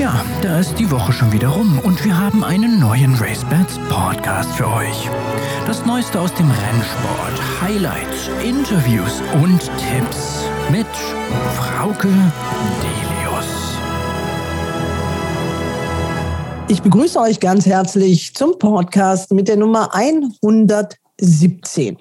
Tja, da ist die Woche schon wieder rum und wir haben einen neuen RaceBets Podcast für euch. Das Neueste aus dem Rennsport, Highlights, Interviews und Tipps mit Frauke Delius. Ich begrüße euch ganz herzlich zum Podcast mit der Nummer 117.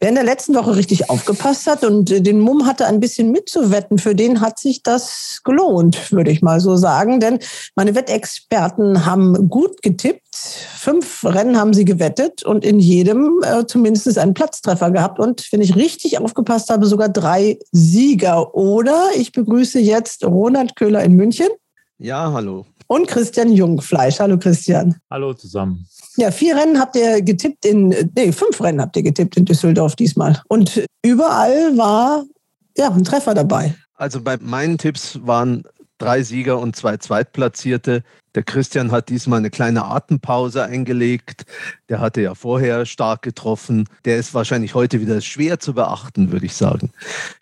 Wer in der letzten Woche richtig aufgepasst hat und äh, den Mumm hatte, ein bisschen mitzuwetten, für den hat sich das gelohnt, würde ich mal so sagen. Denn meine Wettexperten haben gut getippt. Fünf Rennen haben sie gewettet und in jedem äh, zumindest einen Platztreffer gehabt. Und wenn ich richtig aufgepasst habe, sogar drei Sieger. Oder ich begrüße jetzt Ronald Köhler in München. Ja, hallo. Und Christian Jungfleisch. Hallo Christian. Hallo zusammen. Ja, vier Rennen habt ihr getippt in, nee, fünf Rennen habt ihr getippt in Düsseldorf diesmal. Und überall war ja ein Treffer dabei. Also bei meinen Tipps waren drei Sieger und zwei Zweitplatzierte. Der Christian hat diesmal eine kleine Atempause eingelegt. Der hatte ja vorher stark getroffen. Der ist wahrscheinlich heute wieder schwer zu beachten, würde ich sagen.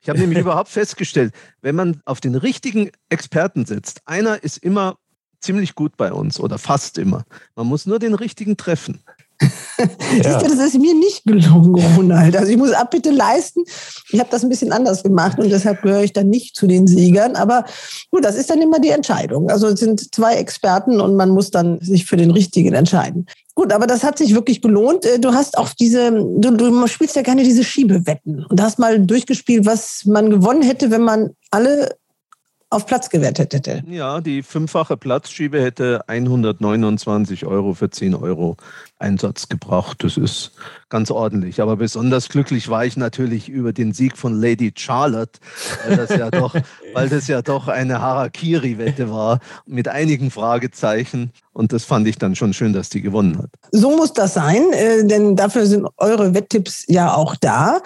Ich habe nämlich überhaupt festgestellt, wenn man auf den richtigen Experten setzt, einer ist immer ziemlich gut bei uns oder fast immer. Man muss nur den richtigen treffen. ja. das ist mir nicht gelungen, Ronald. Also ich muss Abbitte leisten. Ich habe das ein bisschen anders gemacht und deshalb gehöre ich dann nicht zu den Siegern. Aber gut, das ist dann immer die Entscheidung. Also es sind zwei Experten und man muss dann sich für den richtigen entscheiden. Gut, aber das hat sich wirklich gelohnt. Äh, du hast auch diese, du, du spielst ja gerne diese Schiebewetten und hast mal durchgespielt, was man gewonnen hätte, wenn man alle auf Platz gewettet hätte. Ja, die fünffache Platzschiebe hätte 129 Euro für 10 Euro Einsatz gebracht. Das ist ganz ordentlich. Aber besonders glücklich war ich natürlich über den Sieg von Lady Charlotte, weil das ja doch, weil das ja doch eine Harakiri-Wette war mit einigen Fragezeichen. Und das fand ich dann schon schön, dass die gewonnen hat. So muss das sein, äh, denn dafür sind eure Wetttipps ja auch da.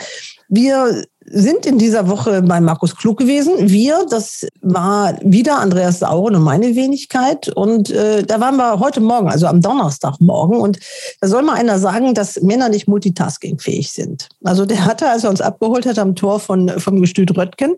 Wir sind in dieser Woche bei Markus Klug gewesen. Wir, das war wieder Andreas Sauren und meine Wenigkeit. Und äh, da waren wir heute Morgen, also am Donnerstagmorgen. Und da soll mal einer sagen, dass Männer nicht multitaskingfähig sind. Also der hatte, als er uns abgeholt hat am Tor von, vom Gestüt Röttgen,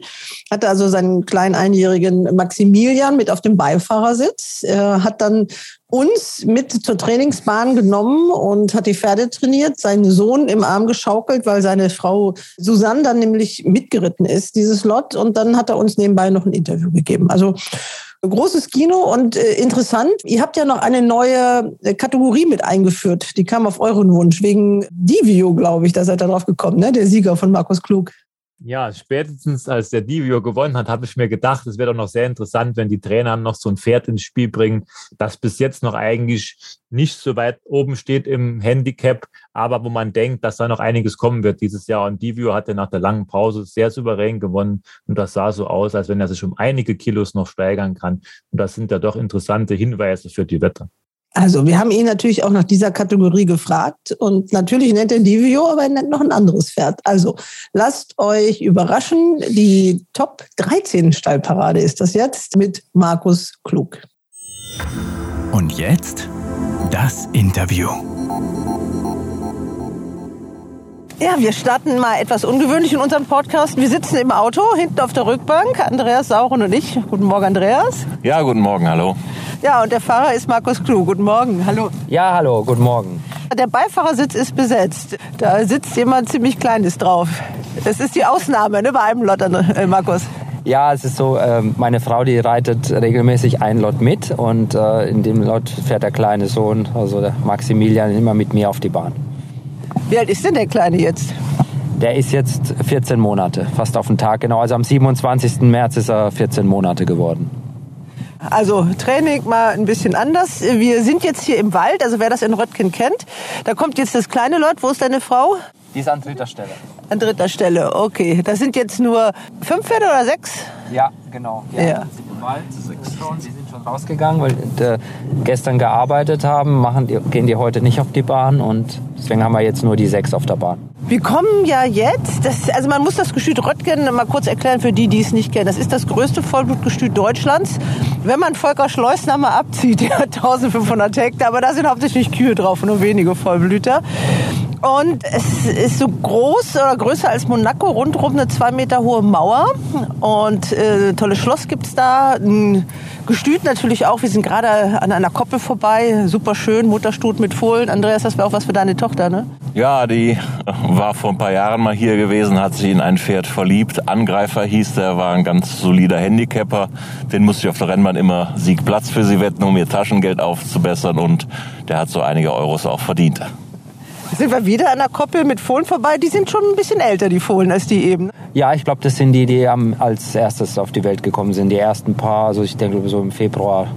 hatte also seinen kleinen einjährigen Maximilian mit auf dem Beifahrersitz. Er hat dann uns mit zur Trainingsbahn genommen und hat die Pferde trainiert, seinen Sohn im Arm geschaukelt, weil seine Frau Susanne dann nämlich mitgeritten ist, dieses Lot. Und dann hat er uns nebenbei noch ein Interview gegeben. Also großes Kino und äh, interessant. Ihr habt ja noch eine neue äh, Kategorie mit eingeführt. Die kam auf euren Wunsch wegen Divio, glaube ich. Da seid ihr drauf gekommen, ne? Der Sieger von Markus Klug. Ja, spätestens als der Divio gewonnen hat, habe ich mir gedacht, es wäre doch noch sehr interessant, wenn die Trainer noch so ein Pferd ins Spiel bringen, das bis jetzt noch eigentlich nicht so weit oben steht im Handicap, aber wo man denkt, dass da noch einiges kommen wird dieses Jahr. Und Divio hatte nach der langen Pause sehr souverän gewonnen und das sah so aus, als wenn er sich um einige Kilos noch steigern kann. Und das sind ja doch interessante Hinweise für die Wette. Also, wir haben ihn natürlich auch nach dieser Kategorie gefragt und natürlich nennt er Divio, aber er nennt noch ein anderes Pferd. Also, lasst euch überraschen. Die Top 13 Stallparade ist das jetzt mit Markus Klug. Und jetzt das Interview. Ja, wir starten mal etwas ungewöhnlich in unserem Podcast. Wir sitzen im Auto, hinten auf der Rückbank, Andreas Sauren und ich. Guten Morgen, Andreas. Ja, guten Morgen, hallo. Ja, und der Fahrer ist Markus Klug. Guten Morgen, hallo. Ja, hallo, guten Morgen. Der Beifahrersitz ist besetzt. Da sitzt jemand ziemlich Kleines drauf. Das ist die Ausnahme ne, bei einem Lot, äh, Markus. Ja, es ist so, ähm, meine Frau, die reitet regelmäßig ein Lot mit und äh, in dem Lot fährt der kleine Sohn, also der Maximilian, immer mit mir auf die Bahn. Wie alt ist denn der Kleine jetzt? Der ist jetzt 14 Monate, fast auf den Tag genau. Also am 27. März ist er 14 Monate geworden. Also Training mal ein bisschen anders. Wir sind jetzt hier im Wald, also wer das in Röttgen kennt. Da kommt jetzt das kleine Lot. Wo ist deine Frau? Die ist an dritter Stelle. An dritter Stelle, okay. Das sind jetzt nur fünf Pferde oder sechs? Ja, genau. Ja. ja. Schon. Die sind schon rausgegangen, weil die gestern gearbeitet haben. Machen die, gehen die heute nicht auf die Bahn und deswegen haben wir jetzt nur die sechs auf der Bahn. Wir kommen ja jetzt, das, also man muss das Gestüt Röttgen mal kurz erklären für die, die es nicht kennen. Das ist das größte Vollblutgestüt Deutschlands. Wenn man Volker Schleusner mal abzieht, der hat 1500 Hektar, aber da sind hauptsächlich Kühe drauf und nur wenige Vollblüter. Und es ist so groß oder größer als Monaco, rundherum eine zwei Meter hohe Mauer. Und äh, tolles Schloss gibt's da. Ein Gestüt natürlich auch. Wir sind gerade an einer Koppel vorbei. Super schön, Mutterstut mit Fohlen. Andreas, das wäre auch was für deine Tochter, ne? Ja, die war vor ein paar Jahren mal hier gewesen, hat sich in ein Pferd verliebt. Angreifer hieß der, war ein ganz solider Handicapper. Den musste ich auf der Rennbahn immer Siegplatz für sie wetten, um ihr Taschengeld aufzubessern. Und der hat so einige Euros auch verdient. Sind wir wieder an der Koppel mit Fohlen vorbei? Die sind schon ein bisschen älter, die Fohlen, als die eben. Ja, ich glaube, das sind die, die als erstes auf die Welt gekommen sind. Die ersten paar, also ich denke so im Februar,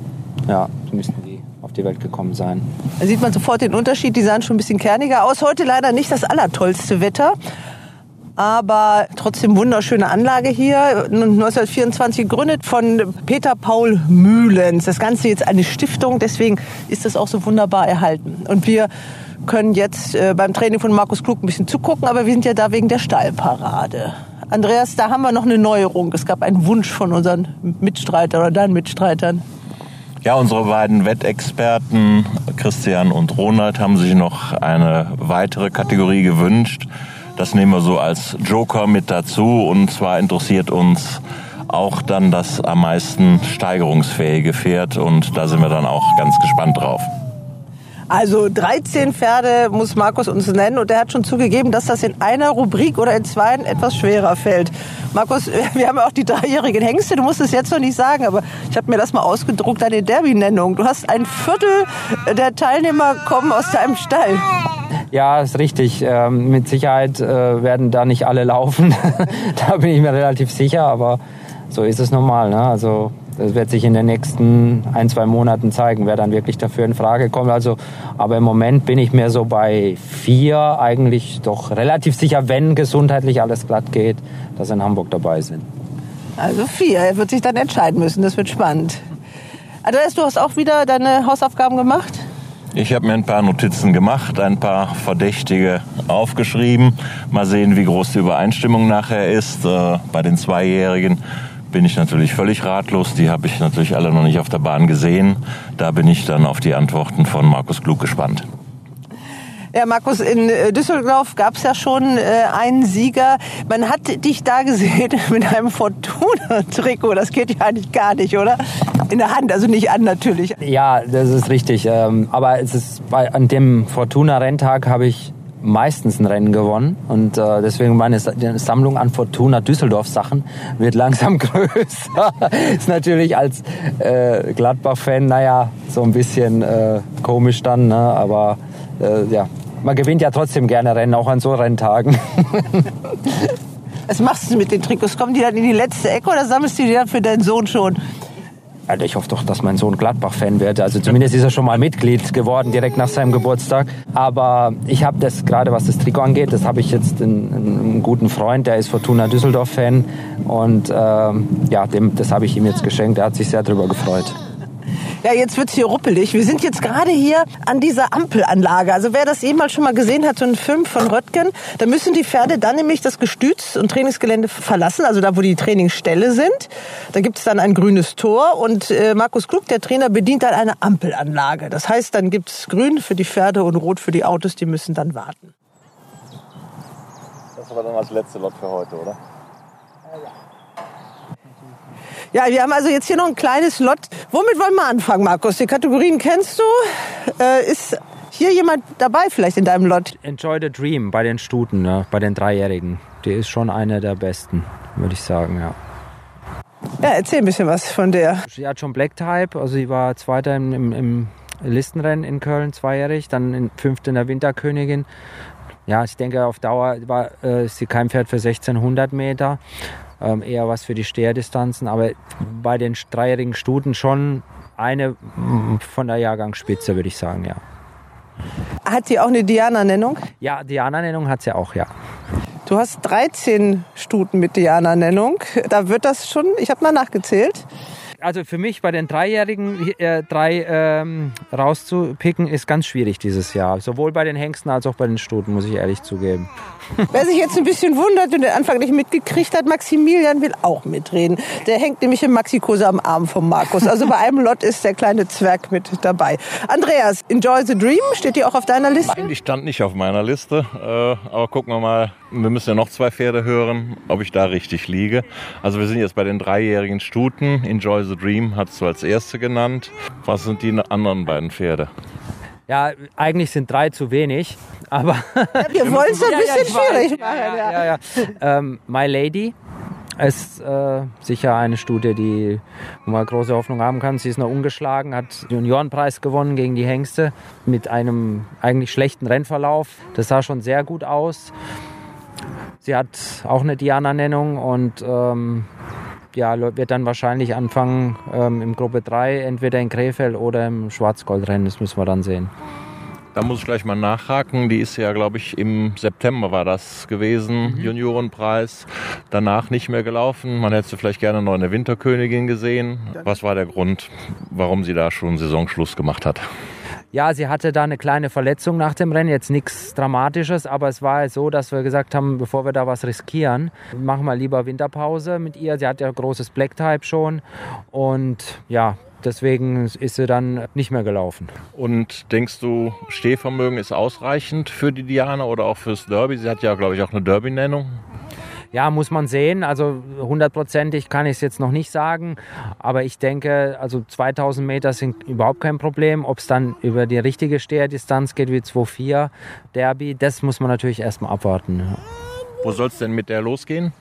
ja, müssten die auf die Welt gekommen sein. Da sieht man sofort den Unterschied. Die sahen schon ein bisschen kerniger aus. Heute leider nicht das allertollste Wetter. Aber trotzdem wunderschöne Anlage hier. 1924 gegründet von Peter Paul Mühlens. Das Ganze jetzt eine Stiftung, deswegen ist das auch so wunderbar erhalten. Und wir können jetzt äh, beim Training von Markus Klug ein bisschen zugucken, aber wir sind ja da wegen der Stallparade. Andreas, da haben wir noch eine Neuerung. Es gab einen Wunsch von unseren Mitstreitern oder deinen Mitstreitern. Ja, unsere beiden Wettexperten, Christian und Ronald, haben sich noch eine weitere Kategorie gewünscht. Das nehmen wir so als Joker mit dazu. Und zwar interessiert uns auch dann das am meisten steigerungsfähige Pferd. Und da sind wir dann auch ganz gespannt drauf. Also 13 Pferde muss Markus uns nennen und er hat schon zugegeben, dass das in einer Rubrik oder in zwei etwas schwerer fällt. Markus, wir haben ja auch die dreijährigen Hengste, du musst es jetzt noch nicht sagen, aber ich habe mir das mal ausgedruckt, deine Derby-Nennung. Du hast ein Viertel der Teilnehmer kommen aus deinem Stall. Ja, ist richtig. Ähm, mit Sicherheit äh, werden da nicht alle laufen. da bin ich mir relativ sicher, aber so ist es normal. Ne? Also das wird sich in den nächsten ein, zwei Monaten zeigen, wer dann wirklich dafür in Frage kommt. Also, aber im Moment bin ich mir so bei vier eigentlich doch relativ sicher, wenn gesundheitlich alles glatt geht, dass in Hamburg dabei sind. Also vier, er wird sich dann entscheiden müssen, das wird spannend. Andreas, du hast auch wieder deine Hausaufgaben gemacht? Ich habe mir ein paar Notizen gemacht, ein paar Verdächtige aufgeschrieben. Mal sehen, wie groß die Übereinstimmung nachher ist. Äh, bei den Zweijährigen bin ich natürlich völlig ratlos. Die habe ich natürlich alle noch nicht auf der Bahn gesehen. Da bin ich dann auf die Antworten von Markus Klug gespannt. Ja, Markus, in äh, Düsseldorf gab es ja schon äh, einen Sieger. Man hat dich da gesehen mit einem Fortuna-Trikot. Das geht ja eigentlich gar nicht, oder? In der Hand, also nicht an natürlich. Ja, das ist richtig. Ähm, aber es ist bei, an dem Fortuna-Renntag habe ich meistens ein Rennen gewonnen und äh, deswegen meine Sammlung an Fortuna Düsseldorf Sachen wird langsam größer. ist natürlich als äh, Gladbach-Fan, naja, so ein bisschen äh, komisch dann, ne? aber äh, ja, man gewinnt ja trotzdem gerne Rennen, auch an so Renntagen. Was machst du mit den Trikots? Kommen die dann in die letzte Ecke oder sammelst du die dann für deinen Sohn schon? Also ich hoffe doch, dass mein Sohn Gladbach-Fan wird. Also zumindest ist er schon mal Mitglied geworden direkt nach seinem Geburtstag. Aber ich habe das gerade, was das Trikot angeht, das habe ich jetzt einen, einen, guten Freund, der ist Fortuna Düsseldorf-Fan und ähm, ja, dem, das habe ich ihm jetzt geschenkt. Er hat sich sehr darüber gefreut. Ja, jetzt wird's hier ruppelig. Wir sind jetzt gerade hier an dieser Ampelanlage. Also wer das jemals schon mal gesehen hat, so einen Film von Röttgen, da müssen die Pferde dann nämlich das Gestüts und Trainingsgelände verlassen, also da, wo die Trainingsstelle sind. Da gibt's dann ein grünes Tor und äh, Markus Klug, der Trainer, bedient dann eine Ampelanlage. Das heißt, dann gibt's grün für die Pferde und rot für die Autos, die müssen dann warten. Das war dann als letzte Lot für heute, oder? Ja, wir haben also jetzt hier noch ein kleines Lot. Womit wollen wir anfangen, Markus? Die Kategorien kennst du. Äh, ist hier jemand dabei vielleicht in deinem Lot? Enjoy the Dream bei den Stuten, ne? bei den Dreijährigen. Die ist schon eine der besten, würde ich sagen, ja. Ja, erzähl ein bisschen was von der. Sie hat schon Black Type, also sie war Zweiter im, im, im Listenrennen in Köln, zweijährig, dann in, Fünfte in der Winterkönigin. Ja, ich denke, auf Dauer war äh, sie kein Pferd für 1600 Meter ähm, eher was für die Steherdistanzen. Aber bei den dreijährigen Stuten schon eine von der Jahrgangsspitze, würde ich sagen, ja. Hat sie auch eine Diana-Nennung? Ja, Diana-Nennung hat sie auch, ja. Du hast 13 Stuten mit Diana-Nennung. Da wird das schon, ich habe mal nachgezählt, Also für mich bei den Dreijährigen äh, drei ähm, rauszupicken, ist ganz schwierig dieses Jahr. Sowohl bei den Hengsten als auch bei den Stuten, muss ich ehrlich zugeben. Wer sich jetzt ein bisschen wundert und den Anfang nicht mitgekriegt hat, Maximilian will auch mitreden. Der hängt nämlich im Maxikose am Arm von Markus. Also bei einem Lot ist der kleine Zwerg mit dabei. Andreas, Enjoy the Dream, steht die auch auf deiner Liste? Nein, die stand nicht auf meiner Liste. Äh, aber gucken wir mal, wir müssen ja noch zwei Pferde hören, ob ich da richtig liege. Also wir sind jetzt bei den dreijährigen Stuten. Enjoy the Dream hast du als erste genannt. Was sind die anderen beiden Pferde? Ja, eigentlich sind drei zu wenig, aber Ja, wir wollen es ein Ja, ja, bisschen weiß. schwierig Ja, machen. ja, ja, ja. Ähm, My Lady ist äh, sicher eine Studie, die wo man große Hoffnung haben kann. Sie ist noch ungeschlagen, hat den Juniorenpreis gewonnen gegen die Hengste mit einem eigentlich schlechten Rennverlauf. Das sah schon sehr gut aus. Sie hat auch eine Diana-Nennung und ähm, ja, wird dann wahrscheinlich anfangen ähm, im Gruppe 3, entweder in Krefeld oder im Schwarzgoldrennen. Das müssen wir dann sehen. Da muss ich gleich mal nachhaken. Die ist ja, glaube ich, im September war das gewesen, Juniorenpreis. Danach nicht mehr gelaufen. Man hätte sie vielleicht gerne noch eine Winterkönigin gesehen. Was war der Grund, warum sie da schon Saisonschluss gemacht hat? Ja, sie hatte da eine kleine Verletzung nach dem Rennen, jetzt nichts Dramatisches, aber es war so, dass wir gesagt haben, bevor wir da was riskieren, machen wir lieber Winterpause mit ihr. Sie hat ja großes Black Type schon und ja, deswegen ist sie dann nicht mehr gelaufen. Und denkst du, Stehvermögen ist ausreichend für die Diana oder auch fürs Derby? Sie hat ja, glaube ich, auch eine Derby-Nennung. Ja, muss man sehen. Also hundertprozentig kann ich es jetzt noch nicht sagen. Aber ich denke, also 2000 Meter sind überhaupt kein Problem. Ob es dann über die richtige Steherdistanz geht wie 2,4 Derby, das muss man natürlich erstmal abwarten. ja. Wo soll es denn mit der losgehen?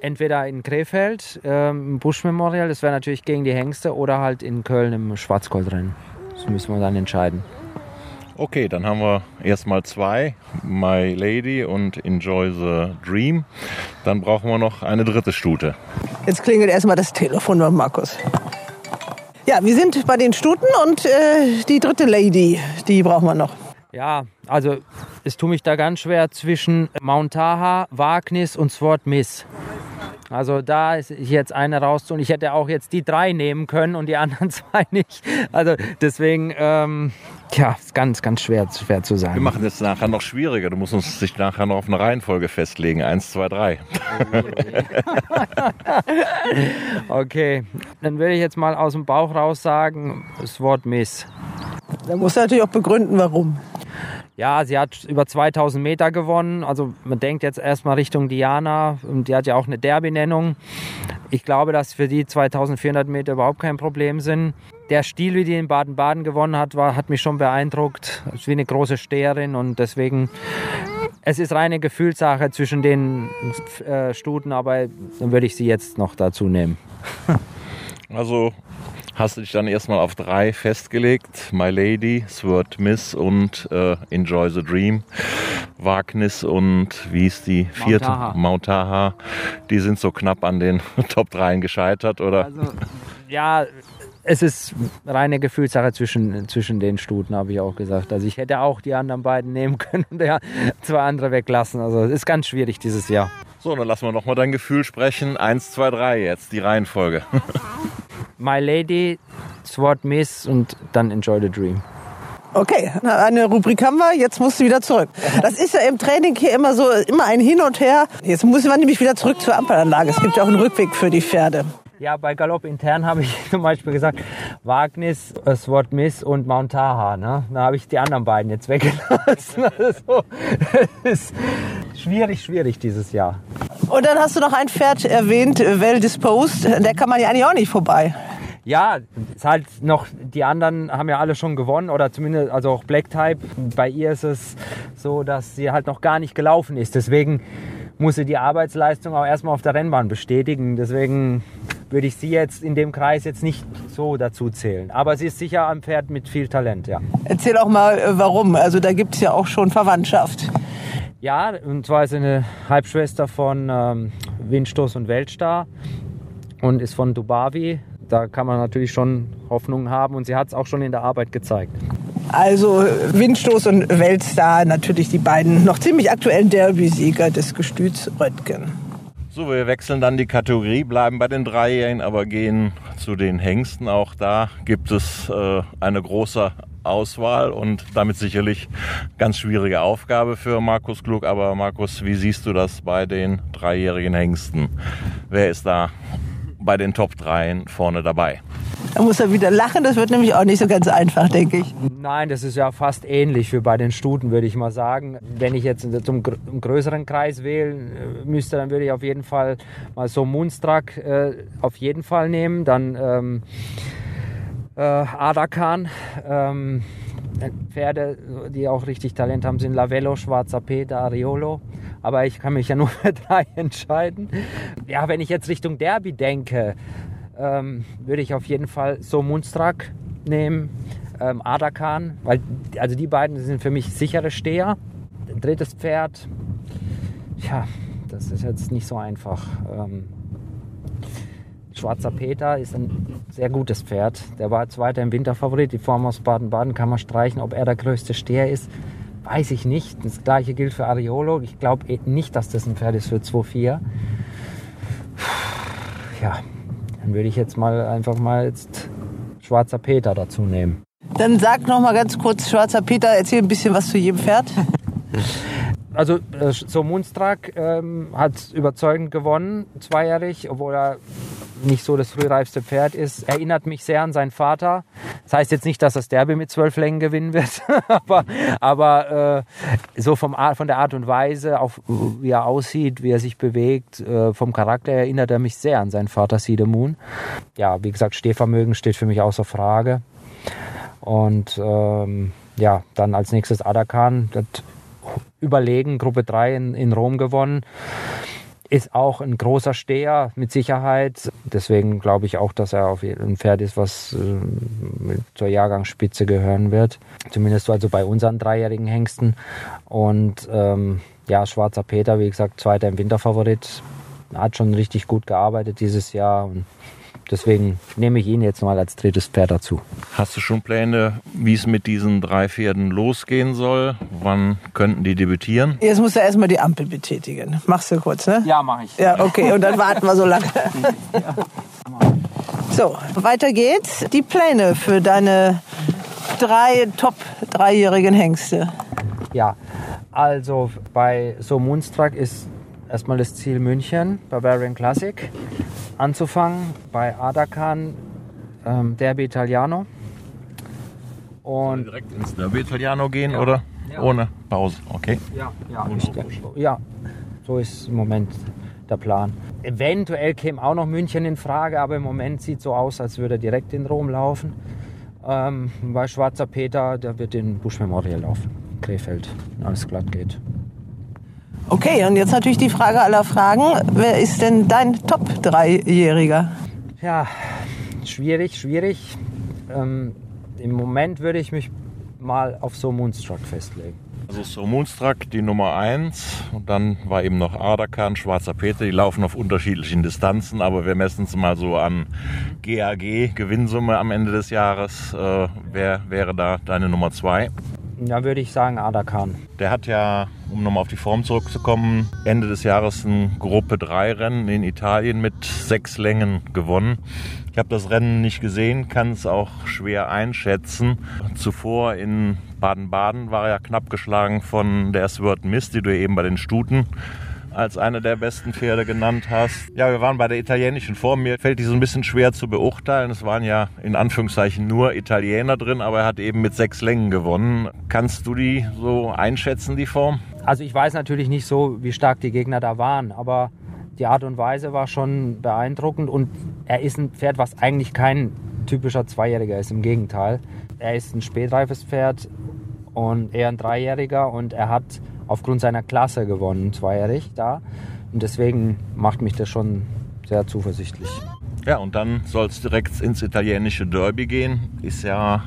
Entweder in Krefeld ähm, im Busch Memorial, das wäre natürlich gegen die Hengste, oder halt in Köln im Schwarzgoldrennen. Das müssen wir dann entscheiden. Okay, dann haben wir erstmal zwei, My Lady und Enjoy the Dream. Dann brauchen wir noch eine dritte Stute. Jetzt klingelt erstmal das Telefon von Markus. Ja, wir sind bei den Stuten und äh, die dritte Lady, die brauchen wir noch. Ja, also es tut mich da ganz schwer zwischen Mount Taha, Wagnis und Sword Miss. Also da ist jetzt eine raus und ich hätte auch jetzt die drei nehmen können und die anderen zwei nicht. Also deswegen, ähm, ja, ist ganz, ganz schwer, schwer zu Wir sagen. machen es nachher noch schwieriger. Du musst uns dich nachher noch auf eine Reihenfolge festlegen. Eins, zwei, drei. Okay, dann will ich jetzt mal aus dem Bauch raus sagen, Sword Miss. Da muss er natürlich auch begründen, warum. Ja, sie hat über 2000 Meter gewonnen. Also man denkt jetzt erstmal Richtung Diana. Und Die hat ja auch eine Derby-Nennung. Ich glaube, dass für die 2400 Meter überhaupt kein Problem sind. Der Stil, wie die in Baden-Baden gewonnen hat, war, hat mich schon beeindruckt. Ist wie eine große Steherin und deswegen, es ist reine Gefühlssache zwischen den äh, Stuten, aber dann würde ich sie jetzt noch dazu nehmen. Also hast du dich dann erstmal auf drei festgelegt. My Lady, Sword Miss und äh, Enjoy the Dream. Wagnis und wie ist die vierte? Taha. Mount Taha. Die sind so knapp an den Top 3 gescheitert, oder? Also, ja, es ist reine Gefühlssache zwischen, zwischen den Stuten, habe ich auch gesagt. Also ich hätte auch die anderen beiden nehmen können und ja, zwei andere weglassen. Also es ist ganz schwierig dieses Jahr. So, dann lassen wir nochmal dein Gefühl sprechen. Eins, zwei, drei jetzt, die Reihenfolge. My Lady, Sword Miss und dann Enjoy the Dream. Okay, eine Rubrik haben wir, jetzt musst du wieder zurück. Das ist ja im Training hier immer so, immer ein Hin und Her. Jetzt müssen wir nämlich wieder zurück zur Ampelanlage. Es gibt ja auch einen Rückweg für die Pferde. Ja, bei Galopp intern habe ich zum Beispiel gesagt, Wagnis, Sword Miss und Mount Taha. Ne? Da habe ich die anderen beiden jetzt weggelassen. Also, ist schwierig, schwierig dieses Jahr. Und dann hast du noch ein Pferd erwähnt, äh, Well Disposed. Der kann man ja eigentlich auch nicht vorbei. Ja, ist halt noch, die anderen haben ja alle schon gewonnen oder zumindest, also auch Black Type. Bei ihr ist es so, dass sie halt noch gar nicht gelaufen ist. Deswegen muss sie die Arbeitsleistung auch erstmal auf der Rennbahn bestätigen. Deswegen würde ich sie jetzt in dem Kreis jetzt nicht so dazu zählen. Aber sie ist sicher ein Pferd mit viel Talent, ja. Erzähl auch mal, äh, warum. Also da gibt es ja auch schon Verwandtschaft. Ja, und zwar ist sie eine Halbschwester von ähm, Windstoß und Weltstar und ist von Dubavi. Da kann man natürlich schon Hoffnung haben und sie hat es auch schon in der Arbeit gezeigt. Also Windstoß und Weltstar, natürlich die beiden noch ziemlich aktuellen Derby-Sieger des Gestüts Röttgen. So, wir wechseln dann die Kategorie, bleiben bei den Dreijährigen, aber gehen zu den Hengsten. Auch da gibt es äh, eine große Auswahl und damit sicherlich ganz schwierige Aufgabe für Markus Klug. Aber Markus, wie siehst du das bei den dreijährigen Hengsten? Wer ist da bei den Top 3 vorne dabei? Da muss er wieder lachen, das wird nämlich auch nicht so ganz einfach, denke ich. Nein, das ist ja fast ähnlich wie bei den Stuten, würde ich mal sagen. Wenn ich jetzt zum größeren Kreis wählen äh, müsste, dann würde ich auf jeden Fall mal so Moonstruck äh, auf jeden Fall nehmen. Dann ähm, äh, Adakan. Ähm, Pferde, die auch richtig Talent haben, sind Lavello, Schwarzer Peter, Ariolo. Aber ich kann mich ja nur für drei entscheiden. Ja, wenn ich jetzt Richtung Derby denke, ähm, würde ich auf jeden Fall so Munstrak nehmen, ähm, Adakan, weil also die beiden sind für mich sichere Steher. Drittes Pferd, ja, das ist jetzt nicht so einfach. Ähm, Schwarzer Peter ist ein sehr gutes Pferd. Der war Zweiter im Winterfavorit. Die Form aus Baden-Baden kann man streichen. Ob er der größte Steher ist, weiß ich nicht. Das gleiche gilt für Ariolo. Ich glaube eh nicht, dass das ein Pferd ist für 2-4. Ja, dann würde ich jetzt mal einfach mal jetzt Schwarzer Peter dazu nehmen. Dann sag noch mal ganz kurz, Schwarzer Peter, erzähl ein bisschen was zu jedem Pferd. Also äh, so Munstrak ähm, hat überzeugend gewonnen, zweijährig, obwohl er nicht so das frühreifste Pferd ist. Erinnert mich sehr an seinen Vater. Das heißt jetzt nicht, dass das Derby mit zwölf Längen gewinnen wird, aber, aber äh, so vom Art, von der Art und Weise, auch wie er aussieht, wie er sich bewegt, äh, vom Charakter erinnert er mich sehr an seinen Vater Moon. Ja, wie gesagt, Stehvermögen steht für mich außer Frage. Und ähm, ja, dann als nächstes Adakan, das überlegen, Gruppe 3 in, in Rom gewonnen ist auch ein großer Steher mit Sicherheit. Deswegen glaube ich auch, dass er auf ein Pferd ist, was äh, zur Jahrgangsspitze gehören wird. Zumindest also bei unseren dreijährigen Hengsten. Und ähm, ja, Schwarzer Peter, wie gesagt, zweiter im Winterfavorit. Hat schon richtig gut gearbeitet dieses Jahr. Und Deswegen nehme ich ihn jetzt mal als drittes Pferd dazu. Hast du schon Pläne, wie es mit diesen drei Pferden losgehen soll? Wann könnten die debütieren? Jetzt musst du erstmal die Ampel betätigen. Machst du kurz, ne? Ja, mache ich. Ja, okay. Und dann warten wir so lange. So, weiter geht's. Die Pläne für deine drei top dreijährigen Hengste. Ja, also bei so Moonstruck ist erstmal das Ziel München, Bavarian Classic anzufangen bei Adakan ähm, Derby Italiano. Und direkt ins Derby Italiano gehen ja. oder ja. ohne Pause? Okay. Ja, ja, ich, ja, so ist im Moment der Plan. Eventuell käme auch noch München in Frage, aber im Moment sieht es so aus, als würde er direkt in Rom laufen. Ähm, bei Schwarzer Peter, der wird in Busch Memorial laufen, Krefeld, wenn alles glatt geht. Okay, und jetzt natürlich die Frage aller Fragen. Wer ist denn dein Top-Dreijähriger? Ja, schwierig, schwierig. Ähm, Im Moment würde ich mich mal auf So Moonstruck festlegen. Also So Moonstruck die Nummer 1 und dann war eben noch Ardakan, Schwarzer Peter, die laufen auf unterschiedlichen Distanzen, aber wir messen es mal so an GAG, Gewinnsumme am Ende des Jahres. Äh, wer wäre da deine Nummer 2? Da würde ich sagen Adakan. Der hat ja, um nochmal auf die Form zurückzukommen, Ende des Jahres ein Gruppe 3 Rennen in Italien mit sechs Längen gewonnen. Ich habe das Rennen nicht gesehen, kann es auch schwer einschätzen. Zuvor in Baden-Baden war er knapp geschlagen von der Sword Mist, die du eben bei den Stuten als eine der besten Pferde genannt hast. Ja, wir waren bei der italienischen Form. Mir fällt die so ein bisschen schwer zu beurteilen. Es waren ja in Anführungszeichen nur Italiener drin, aber er hat eben mit sechs Längen gewonnen. Kannst du die so einschätzen, die Form? Also ich weiß natürlich nicht so, wie stark die Gegner da waren, aber die Art und Weise war schon beeindruckend und er ist ein Pferd, was eigentlich kein typischer Zweijähriger ist. Im Gegenteil, er ist ein spätreifes Pferd und eher ein Dreijähriger und er hat aufgrund seiner Klasse gewonnen, zweijährig da. Und deswegen macht mich das schon sehr zuversichtlich. Ja, und dann soll es direkt ins italienische Derby gehen. Ist ja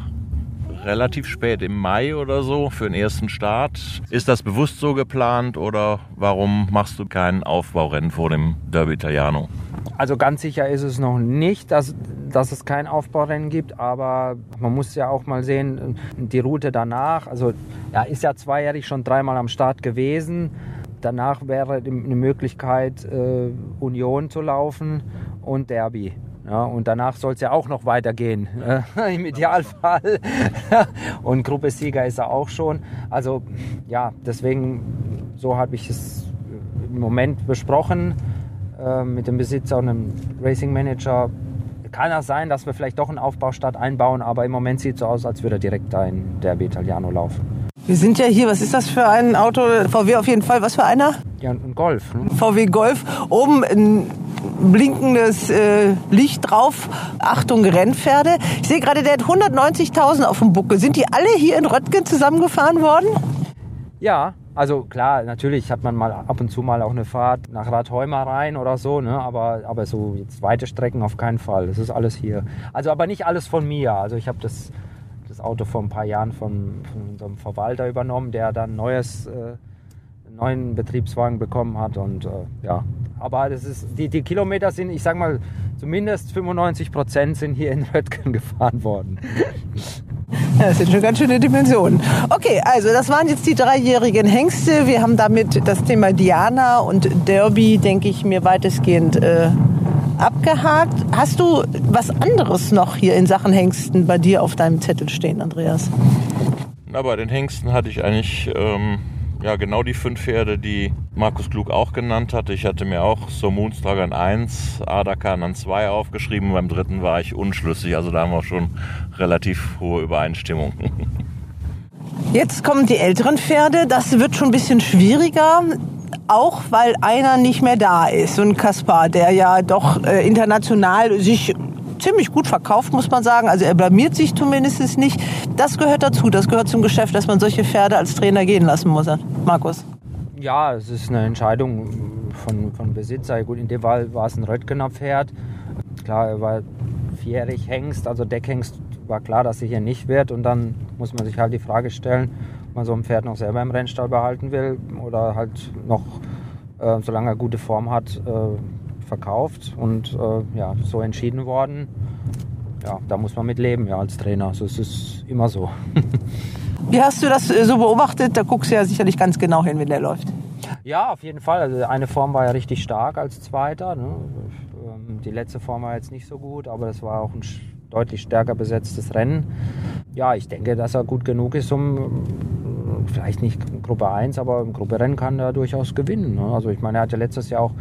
relativ spät im Mai oder so für den ersten Start. Ist das bewusst so geplant oder warum machst du kein Aufbaurennen vor dem Derby Italiano? Also ganz sicher ist es noch nicht, dass, dass es kein Aufbaurennen gibt, aber man muss ja auch mal sehen, die Route danach, also er ist ja zweijährig schon dreimal am Start gewesen. danach wäre eine Möglichkeit, äh, Union zu laufen und Derby. Ja, und danach soll es ja auch noch weitergehen, äh, im Idealfall. und Gruppesieger ist er auch schon. Also ja, deswegen, so habe ich es im Moment besprochen äh, mit dem Besitzer und dem Racing Manager. Kann auch sein, dass wir vielleicht doch einen Aufbaustart einbauen, aber im Moment sieht es so aus, als würde er direkt da in Derby Italiano laufen. Wir sind ja hier, was ist das für ein Auto? VW auf jeden Fall, was für einer? Ja, ein Golf. Ne? VW Golf. Oben ein blinkendes äh, Licht drauf. Achtung, Rennpferde. Ich sehe gerade, der hat 190.000 auf dem Buckel. Sind die alle hier in Röttgen zusammengefahren worden? Ja, also klar, natürlich hat man mal ab und zu mal auch eine Fahrt nach Rathheimer rein oder so, ne? aber, aber so jetzt weite Strecken auf keinen Fall. Das ist alles hier. Also aber nicht alles von mir. Also ich habe das, das Auto vor ein paar Jahren von, von unserem Verwalter übernommen, der dann neues, äh, neuen Betriebswagen bekommen hat. Und äh, ja, aber das ist, die, die Kilometer sind, ich sag mal, zumindest 95 Prozent sind hier in Röttgen gefahren worden. Das sind schon ganz schöne Dimensionen. Okay, also das waren jetzt die dreijährigen Hengste. Wir haben damit das Thema Diana und Derby, denke ich, mir weitestgehend äh, abgehakt. Hast du was anderes noch hier in Sachen Hengsten bei dir auf deinem Zettel stehen, Andreas? Na, bei den Hengsten hatte ich eigentlich ähm, ja, genau die fünf Pferde, die Markus Klug auch genannt hatte. Ich hatte mir auch so Moonstragan 1, Adakan an 2 aufgeschrieben. Beim dritten war ich unschlüssig. Also da haben wir schon relativ hohe Übereinstimmung. Jetzt kommen die älteren Pferde. Das wird schon ein bisschen schwieriger. Auch weil einer nicht mehr da ist. Ein Kaspar, der ja doch äh, international sich ziemlich gut verkauft, muss man sagen. Also er blamiert sich zumindest nicht. Das gehört dazu, das gehört zum Geschäft, dass man solche Pferde als Trainer gehen lassen muss. Markus? Ja, es ist eine Entscheidung von, von Besitzer. Gut, in dem Fall war es ein Röttgener Pferd. Klar, er war vierjährig Hengst, also Deckhengst war klar, dass er hier nicht wird. Und dann muss man sich halt die Frage stellen, ob man so ein Pferd noch selber im Rennstall behalten will oder halt noch, äh, solange er gute Form hat, äh, verkauft und äh, ja, so entschieden worden. Ja, da muss man mit leben, ja, als Trainer. Also es ist immer so. Wie hast du das äh, so beobachtet? Da guckst du ja sicherlich ganz genau hin, wenn der läuft. Ja, auf jeden Fall. Also eine Form war ja richtig stark als zweiter. Ne? Ähm, die letzte Form war jetzt nicht so gut, aber es war auch ein deutlich stärker besetztes Rennen. Ja, ich denke, dass er gut genug ist, um vielleicht nicht Gruppe 1, aber im Gruppe Rennen kann er durchaus gewinnen. Ne? Also ich meine, er hat ja letztes Jahr auch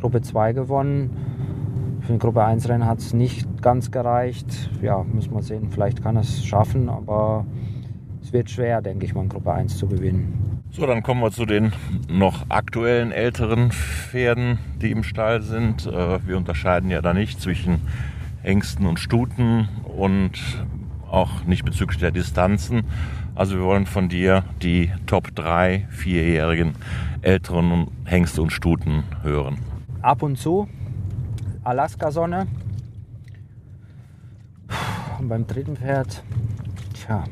Gruppe 2 gewonnen. Für ein Gruppe 1 Rennen hat es nicht ganz gereicht. Ja, muss man sehen, vielleicht kann er es schaffen, aber es wird schwer, denke ich mal, in Gruppe 1 zu gewinnen. So, dann kommen wir zu den noch aktuellen älteren Pferden, die im Stall sind. Äh, wir unterscheiden ja da nicht zwischen Ängsten und Stuten und auch nicht bezüglich der Distanzen. Also wir wollen von dir die Top 3 vierjährigen älteren Hengste und Stuten hören. Ab und zu Alaska-Sonne. Und beim dritten Pferd, tja,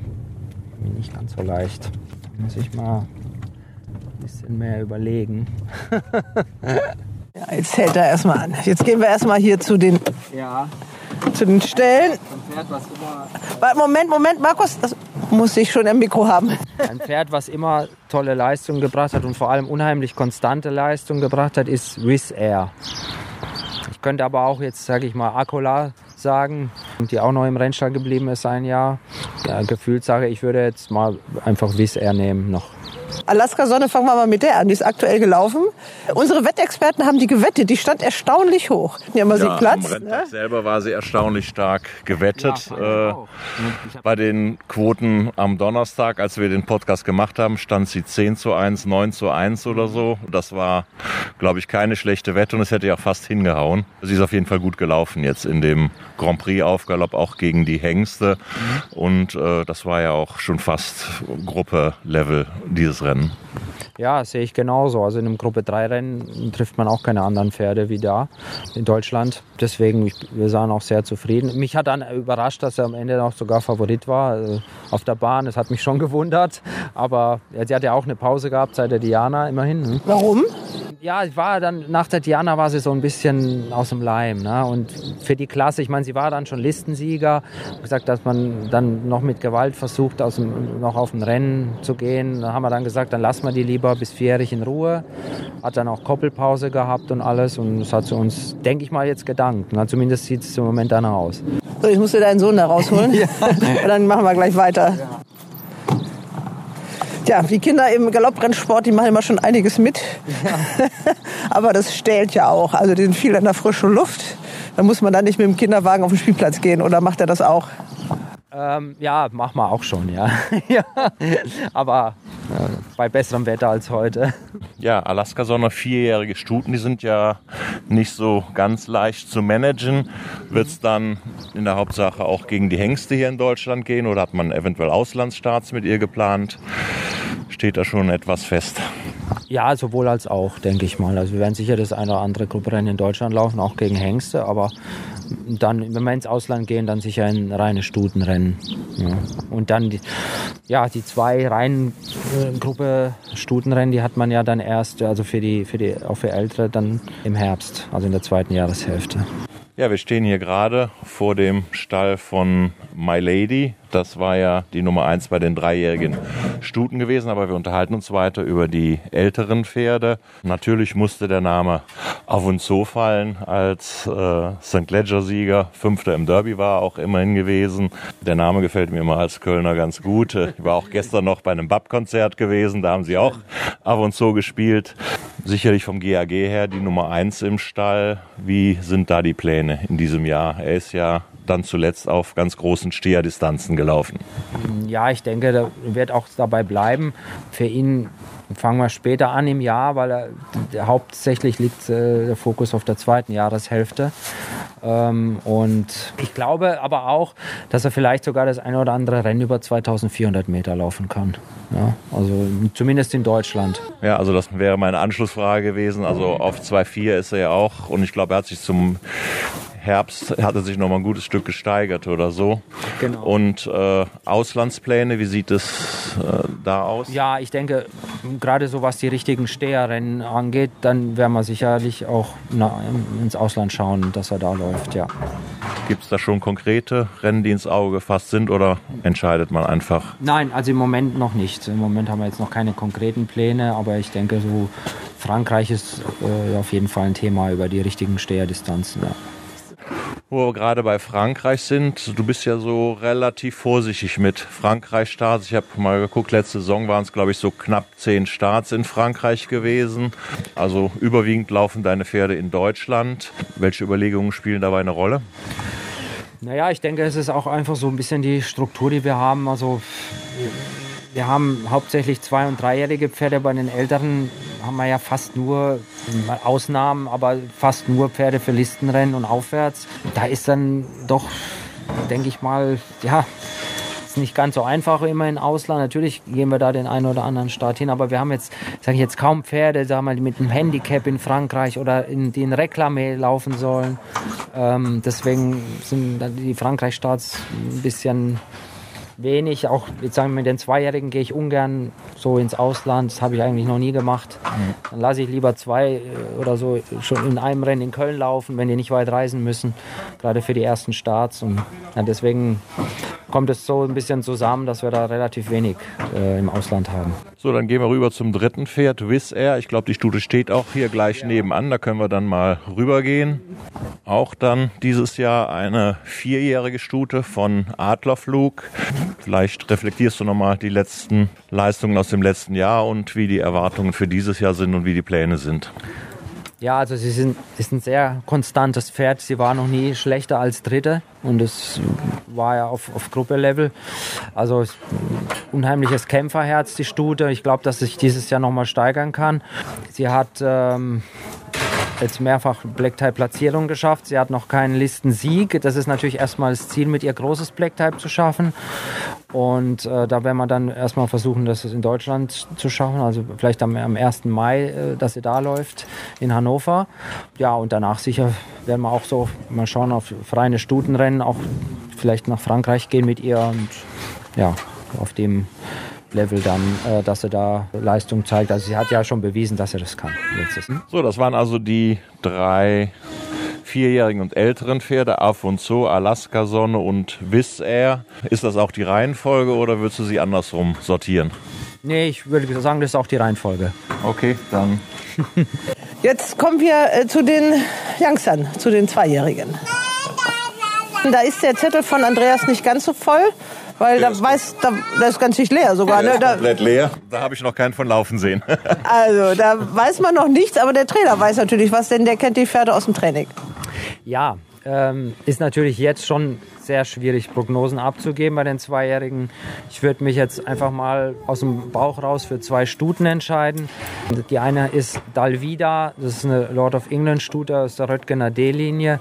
mir nicht ganz so leicht. Da muss ich mal ein bisschen mehr überlegen. ja, jetzt hält er erstmal an. Jetzt gehen wir erstmal hier zu den, ja. Zu den Stellen. Moment, Moment, Markus, das muss ich schon im Mikro haben. Ein Pferd, was immer tolle Leistungen gebracht hat und vor allem unheimlich konstante Leistungen gebracht hat, ist Swiss Air. Ich könnte aber auch jetzt, sage ich mal, Akola sagen, die auch noch im Rennstall geblieben ist ein Jahr. Ja, gefühlt sage ich, würde jetzt mal einfach Swiss Air nehmen noch. Alaska Sonne, fangen wir mal mit der an. Die ist aktuell gelaufen. Unsere Wettexperten haben die gewettet. Die stand erstaunlich hoch. Ja, mal ja, sie Platz. Am Renntag ne? selber war sie erstaunlich stark gewettet. Ja, äh, bei den Quoten am Donnerstag, als wir den Podcast gemacht haben, stand sie 10 zu 1, 9 zu 1 oder so. Das war, glaube ich, keine schlechte Wette und es hätte ja fast hingehauen. Sie ist auf jeden Fall gut gelaufen jetzt in dem Grand Prix Aufgalopp, auch gegen die Hengste. Mhm. Und äh, das war ja auch schon fast Gruppe-Level dieses Rennen. Ja, sehe ich genauso. Also in einem Gruppe 3 Rennen trifft man auch keine anderen Pferde wie da in Deutschland. Deswegen, wir sahen auch sehr zufrieden. Mich hat dann überrascht, dass er am Ende noch sogar Favorit war also auf der Bahn. Das hat mich schon gewundert. Aber sie hat ja auch eine Pause gehabt seit der Diana immerhin. Warum? Ja, ich war dann nach der Diana war sie so ein bisschen aus dem Leim. Ne? Und für die Klasse, ich meine, sie war dann schon Listensieger. gesagt, dass man dann noch mit Gewalt versucht, aus dem, noch auf ein Rennen zu gehen. Da haben wir dann gesagt, dann lassen wir die lieber bis vierjährig in Ruhe. Hat dann auch Koppelpause gehabt und alles. Und das hat sie uns, denke ich mal, jetzt gedankt. Na, zumindest sieht es im Moment danach aus. So, ich musste deinen Sohn da rausholen. ja. Und dann machen wir gleich weiter. Ja. Ja, die Kinder im Galopprennsport, die machen immer schon einiges mit. Ja. Aber das stählt ja auch. Also die sind viel in der frischen Luft. Da muss man dann nicht mit dem Kinderwagen auf den Spielplatz gehen. Oder macht er das auch? Ähm, ja, mach mal auch schon, ja. ja. Aber bei besserem Wetter als heute. Ja, Alaska Sonne, vierjährige Stuten, die sind ja nicht so ganz leicht zu managen. Wird es dann in der Hauptsache auch gegen die Hengste hier in Deutschland gehen oder hat man eventuell Auslandsstarts mit ihr geplant? Steht da schon etwas fest? Ja, sowohl als auch, denke ich mal. Also wir werden sicher das eine oder andere Grupperennen in Deutschland laufen, auch gegen Hengste, aber dann, wenn wir ins Ausland gehen, dann sicher ein reines Stutenrennen. Ja. Und dann, die, ja, die zwei reinen äh, Gruppe Stutenrennen, die hat man ja dann erst, also für die, für die, auch für Ältere dann im Herbst, also in der zweiten Jahreshälfte. Ja, wir stehen hier gerade vor dem Stall von My Lady. Das war ja die Nummer eins bei den dreijährigen Stuten gewesen, aber wir unterhalten uns weiter über die älteren Pferde. Natürlich musste der Name auf uns so fallen, als äh, St. Ledger-Sieger, Fünfter im Derby war auch immerhin gewesen. Der Name gefällt mir immer als Kölner ganz gut. Ich war auch gestern noch bei einem BAP-Konzert gewesen, da haben sie auch auf und so gespielt. Sicherlich vom GAG her die Nummer eins im Stall. Wie sind da die Pläne in diesem Jahr? Er ist ja dann zuletzt auf ganz großen Steherdistanzen gelaufen. Ja, ich denke, er wird auch dabei bleiben. Für ihn fangen wir später an im Jahr, weil er, hauptsächlich liegt äh, der Fokus auf der zweiten Jahreshälfte. Ähm, und ich glaube aber auch, dass er vielleicht sogar das eine oder andere Rennen über 2400 Meter laufen kann. Ja, also zumindest in Deutschland. Ja, also das wäre meine Anschlussfrage gewesen. Also auf 2,4 ist er ja auch und ich glaube, er hat sich zum Herbst hat er sich noch mal ein gutes Stück gesteigert oder so. Genau. Und äh, Auslandspläne, wie sieht es äh, da aus? Ja, ich denke, gerade so was die richtigen Steherrennen angeht, dann werden wir sicherlich auch na, ins Ausland schauen, dass er da läuft, ja. Gibt es da schon konkrete Rennen, die ins Auge gefasst sind oder entscheidet man einfach? Nein, also im Moment noch nicht. Im Moment haben wir jetzt noch keine konkreten Pläne, aber ich denke, so Frankreich ist äh, auf jeden Fall ein Thema über die richtigen Steherdistanzen. Ja wo wir gerade bei Frankreich sind. Du bist ja so relativ vorsichtig mit Frankreich-Starts. Ich habe mal geguckt, letzte Saison waren es, glaube ich, so knapp zehn Starts in Frankreich gewesen. Also überwiegend laufen deine Pferde in Deutschland. Welche Überlegungen spielen dabei eine Rolle? Naja, ich denke, es ist auch einfach so ein bisschen die Struktur, die wir haben. Also wir haben hauptsächlich zwei- und dreijährige Pferde. Bei den älteren haben wir ja fast nur Ausnahmen, aber fast nur Pferde für Listenrennen und aufwärts. Da ist dann doch, denke ich mal, ja, ist nicht ganz so einfach immer in Ausland. Natürlich gehen wir da den einen oder anderen Start hin, aber wir haben jetzt, sage ich jetzt, kaum Pferde, sagen wir, mit einem Handicap in Frankreich oder in, die in Reklame laufen sollen. Ähm, deswegen sind die Frankreich-Starts ein bisschen wenig. Auch jetzt sagen wir, mit den Zweijährigen gehe ich ungern so ins Ausland. Das habe ich eigentlich noch nie gemacht. Mhm. Dann lasse ich lieber zwei äh, oder so schon in einem Rennen in Köln laufen, wenn die nicht weit reisen müssen. Gerade für die ersten Starts. Und ja, deswegen kommt es so ein bisschen zusammen, dass wir da relativ wenig äh, im Ausland haben. So, dann gehen wir rüber zum dritten Pferd, Wizz Air. Ich glaube, die Stute steht auch hier gleich nebenan. Da können wir dann mal rübergehen. Auch dann dieses Jahr eine vierjährige Stute von Adlerflug. Vielleicht reflektierst du nochmal die letzten Leistungen aus dem letzten Jahr und wie die Erwartungen für dieses Jahr sind und wie die Pläne sind. Ja, also sie sind, ist ein sehr konstantes Pferd. Sie war noch nie schlechter als Dritte und es war ja auf, auf Gruppe-Level. Also unheimliches Kämpferherz, die Stute. Ich glaube, dass sich dieses Jahr nochmal steigern kann. Sie hat ähm, jetzt mehrfach Black-Type-Platzierung geschafft. Sie hat noch keinen Listensieg. Das ist natürlich erstmal das Ziel, mit ihr großes Black-Type zu schaffen. Und äh, da werden wir dann erstmal versuchen, das in Deutschland zu schaffen. Also vielleicht am, am 1. Mai, äh, dass sie da läuft in Hannover. Ja, und danach sicher werden wir auch so mal schauen auf freie Stutenrennen, auch vielleicht nach Frankreich gehen mit ihr und ja, auf dem Level dann, äh, dass er da Leistung zeigt. Also sie hat ja schon bewiesen, dass er das kann. Letztes. So, das waren also die drei vierjährigen und älteren Pferde, Afonso, Alaska Sonne und Wizz Air. Ist das auch die Reihenfolge oder würdest du sie andersrum sortieren? Nee, ich würde sagen, das ist auch die Reihenfolge. Okay, dann. Jetzt kommen wir äh, zu den Youngstern, zu den Zweijährigen. Da ist der Zettel von Andreas nicht ganz so voll, weil da weiß, da, da ist ganz nicht leer sogar. Ne? Da, komplett leer. Da habe ich noch keinen von laufen sehen. also da weiß man noch nichts, aber der Trainer weiß natürlich was, denn der kennt die Pferde aus dem Training. Ja, ähm, ist natürlich jetzt schon sehr schwierig, Prognosen abzugeben bei den Zweijährigen. Ich würde mich jetzt einfach mal aus dem Bauch raus für zwei Stuten entscheiden. Die eine ist Dalvida, das ist eine Lord of England Stute aus der Röttgener D-Linie,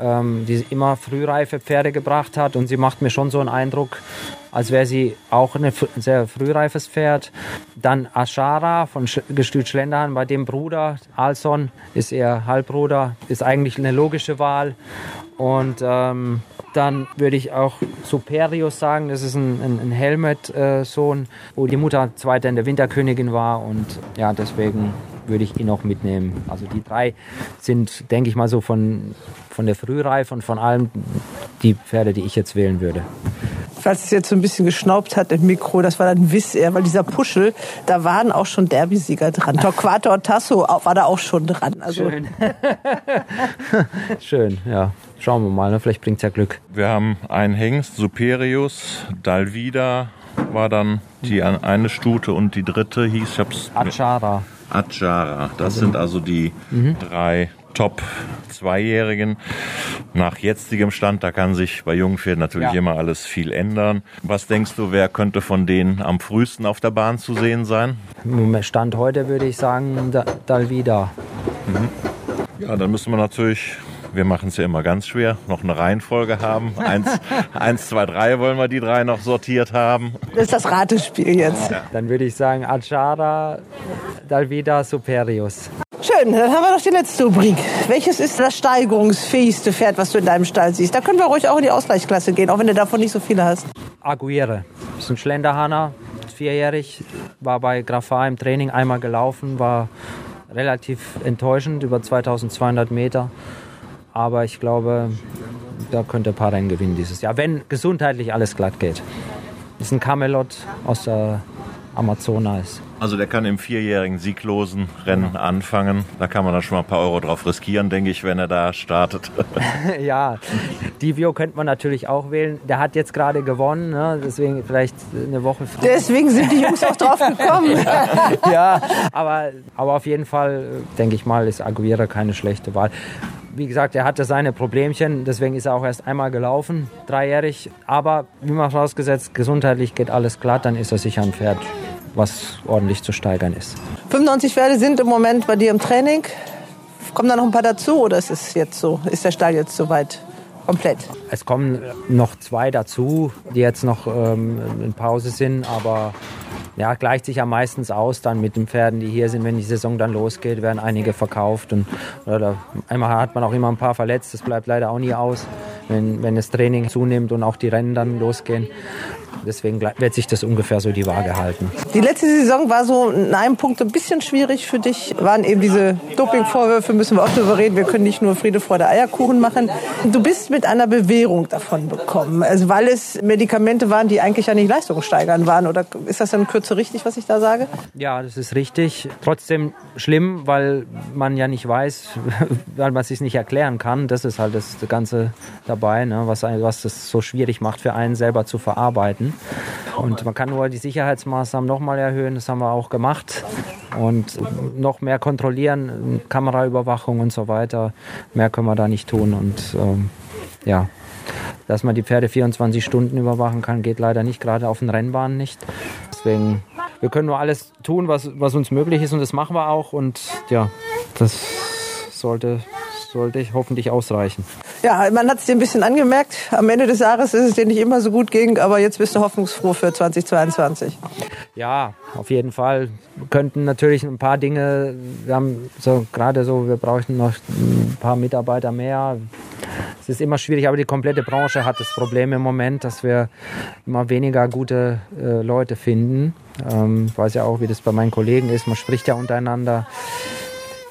ähm, die immer frühreife Pferde gebracht hat und sie macht mir schon so einen Eindruck, als wäre sie auch ein sehr frühreifes Pferd. Dann Ashara von Gestüt Schlenderhahn, bei dem Bruder, Alson, ist ihr Halbbruder, ist eigentlich eine logische Wahl. Und ähm, dann würde ich auch Superius sagen, das ist ein, ein, ein Helmet-Sohn, wo die Mutter Zweiter in der Winterkönigin war. Und ja, deswegen würde ich ihn auch mitnehmen. Also die drei sind, denke ich mal, so von, von der Frühreife und von allem die Pferde, die ich jetzt wählen würde falls es jetzt so ein bisschen geschnaubt hat im Mikro, das war dann Wiss er, weil dieser Puschel, da waren auch schon Derbysieger dran. Torquato Tasso war da auch schon dran. Also Schön. Schön, ja. Schauen wir mal, ne? vielleicht bringt es ja Glück. Wir haben einen Hengst, Superius, Dalvida war dann die eine Stute und die dritte hieß, ich hab's... Achara. Achara. Das sind also die mhm. drei Top Zweijährigen. Nach jetzigem Stand, da kann sich bei Jungpferden natürlich ja. immer alles viel ändern. Was denkst du, wer könnte von denen am frühesten auf der Bahn zu sehen sein? Stand heute würde ich sagen Dalvida. Mhm. Ja, dann müssen wir natürlich wir machen es ja immer ganz schwer, noch eine Reihenfolge haben. Eins, eins, zwei, drei wollen wir die drei noch sortiert haben. Das ist das Ratespiel jetzt. Ja. Dann würde ich sagen Achara, Dalvida, Superius. Schön, dann haben wir noch die letzte Rubrik. Welches ist das steigerungsfähigste Pferd, was du in deinem Stall siehst? Da können wir ruhig auch in die Ausgleichsklasse gehen, auch wenn du davon nicht so viele hast. Aguirre, das ist ein Schlenderhahner, vierjährig, war bei Grafar im Training einmal gelaufen, war relativ enttäuschend, über 2200 Meter. Aber ich glaube, da könnte ein paar Rennen gewinnen dieses Jahr, wenn gesundheitlich alles glatt geht. Das ist ein Camelot aus der Amazonas. Also der kann im vierjährigen sieglosen Rennen anfangen. Da kann man dann schon mal ein paar Euro drauf riskieren, denke ich, wenn er da startet. ja, Divio könnte man natürlich auch wählen. Der hat jetzt gerade gewonnen, ne? deswegen vielleicht eine Woche früher. Deswegen sind die Jungs auch drauf gekommen. ja, aber, aber auf jeden Fall, denke ich mal, ist Aguirre keine schlechte Wahl wie gesagt, er hatte seine Problemchen, deswegen ist er auch erst einmal gelaufen, dreijährig. Aber wie man vorausgesetzt, gesundheitlich geht alles glatt, dann ist er sicher ein Pferd, was ordentlich zu steigern ist. 95 Pferde sind im Moment bei dir im Training. Kommen da noch ein paar dazu oder ist es jetzt so? Ist der Stall jetzt soweit komplett? Es kommen noch zwei dazu, die jetzt noch ähm, in Pause sind, aber ja, gleicht sich ja meistens aus dann mit den Pferden, die hier sind. Wenn die Saison dann losgeht, werden einige verkauft. Und oder einmal hat man auch immer ein paar verletzt. Das bleibt leider auch nie aus, wenn, wenn das Training zunimmt und auch die Rennen dann losgehen. Deswegen wird sich das ungefähr so die Waage halten. Die letzte Saison war so in einem Punkt ein bisschen schwierig für dich. Waren eben diese Dopingvorwürfe, müssen wir auch darüber reden. Wir können nicht nur Friede, Freude, Eierkuchen machen. Du bist mit einer Bewährung davon bekommen. Also weil es Medikamente waren, die eigentlich ja nicht leistungssteigernd waren. Oder ist das dann kürzer richtig, was ich da sage? Ja, das ist richtig. Trotzdem schlimm, weil man ja nicht weiß, weil man es sich nicht erklären kann. Das ist halt das Ganze dabei, ne? was, was es so schwierig macht für einen selber zu verarbeiten. Und man kann nur die Sicherheitsmaßnahmen nochmal erhöhen, das haben wir auch gemacht. Und noch mehr kontrollieren, Kameraüberwachung und so weiter. Mehr können wir da nicht tun. Und ähm, ja, dass man die Pferde 24 Stunden überwachen kann, geht leider nicht, gerade auf den Rennbahnen nicht. Deswegen, wir können nur alles tun, was, was uns möglich ist und das machen wir auch. Und ja, das sollte sollte ich hoffentlich ausreichen. Ja, man hat es dir ein bisschen angemerkt. Am Ende des Jahres ist es dir nicht immer so gut ging, aber jetzt bist du hoffnungsfroh für 2022. Ja, auf jeden Fall. Wir könnten natürlich ein paar Dinge, wir haben so gerade so, wir bräuchten noch ein paar Mitarbeiter mehr. Es ist immer schwierig, aber die komplette Branche hat das Problem im Moment, dass wir immer weniger gute äh, Leute finden. Ähm, ich weiß ja auch, wie das bei meinen Kollegen ist. Man spricht ja untereinander.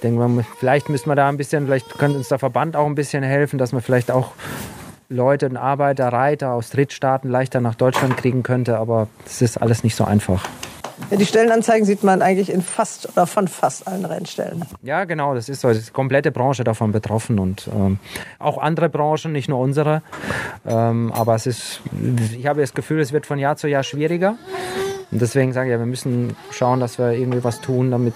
Denke, man, vielleicht müssen wir da ein bisschen, vielleicht könnte uns der Verband auch ein bisschen helfen, dass man vielleicht auch Leute und Arbeiter, Reiter aus Drittstaaten leichter nach Deutschland kriegen könnte, aber das ist alles nicht so einfach. Ja, die Stellenanzeigen sieht man eigentlich in fast oder von fast allen Rennstellen. Ja, genau, das ist so. Das ist die komplette Branche davon betroffen und ähm, auch andere Branchen, nicht nur unsere. Ähm, aber es ist, ich habe das Gefühl, es wird von Jahr zu Jahr schwieriger. Und deswegen sage ich, ja, wir müssen schauen, dass wir irgendwie was tun, damit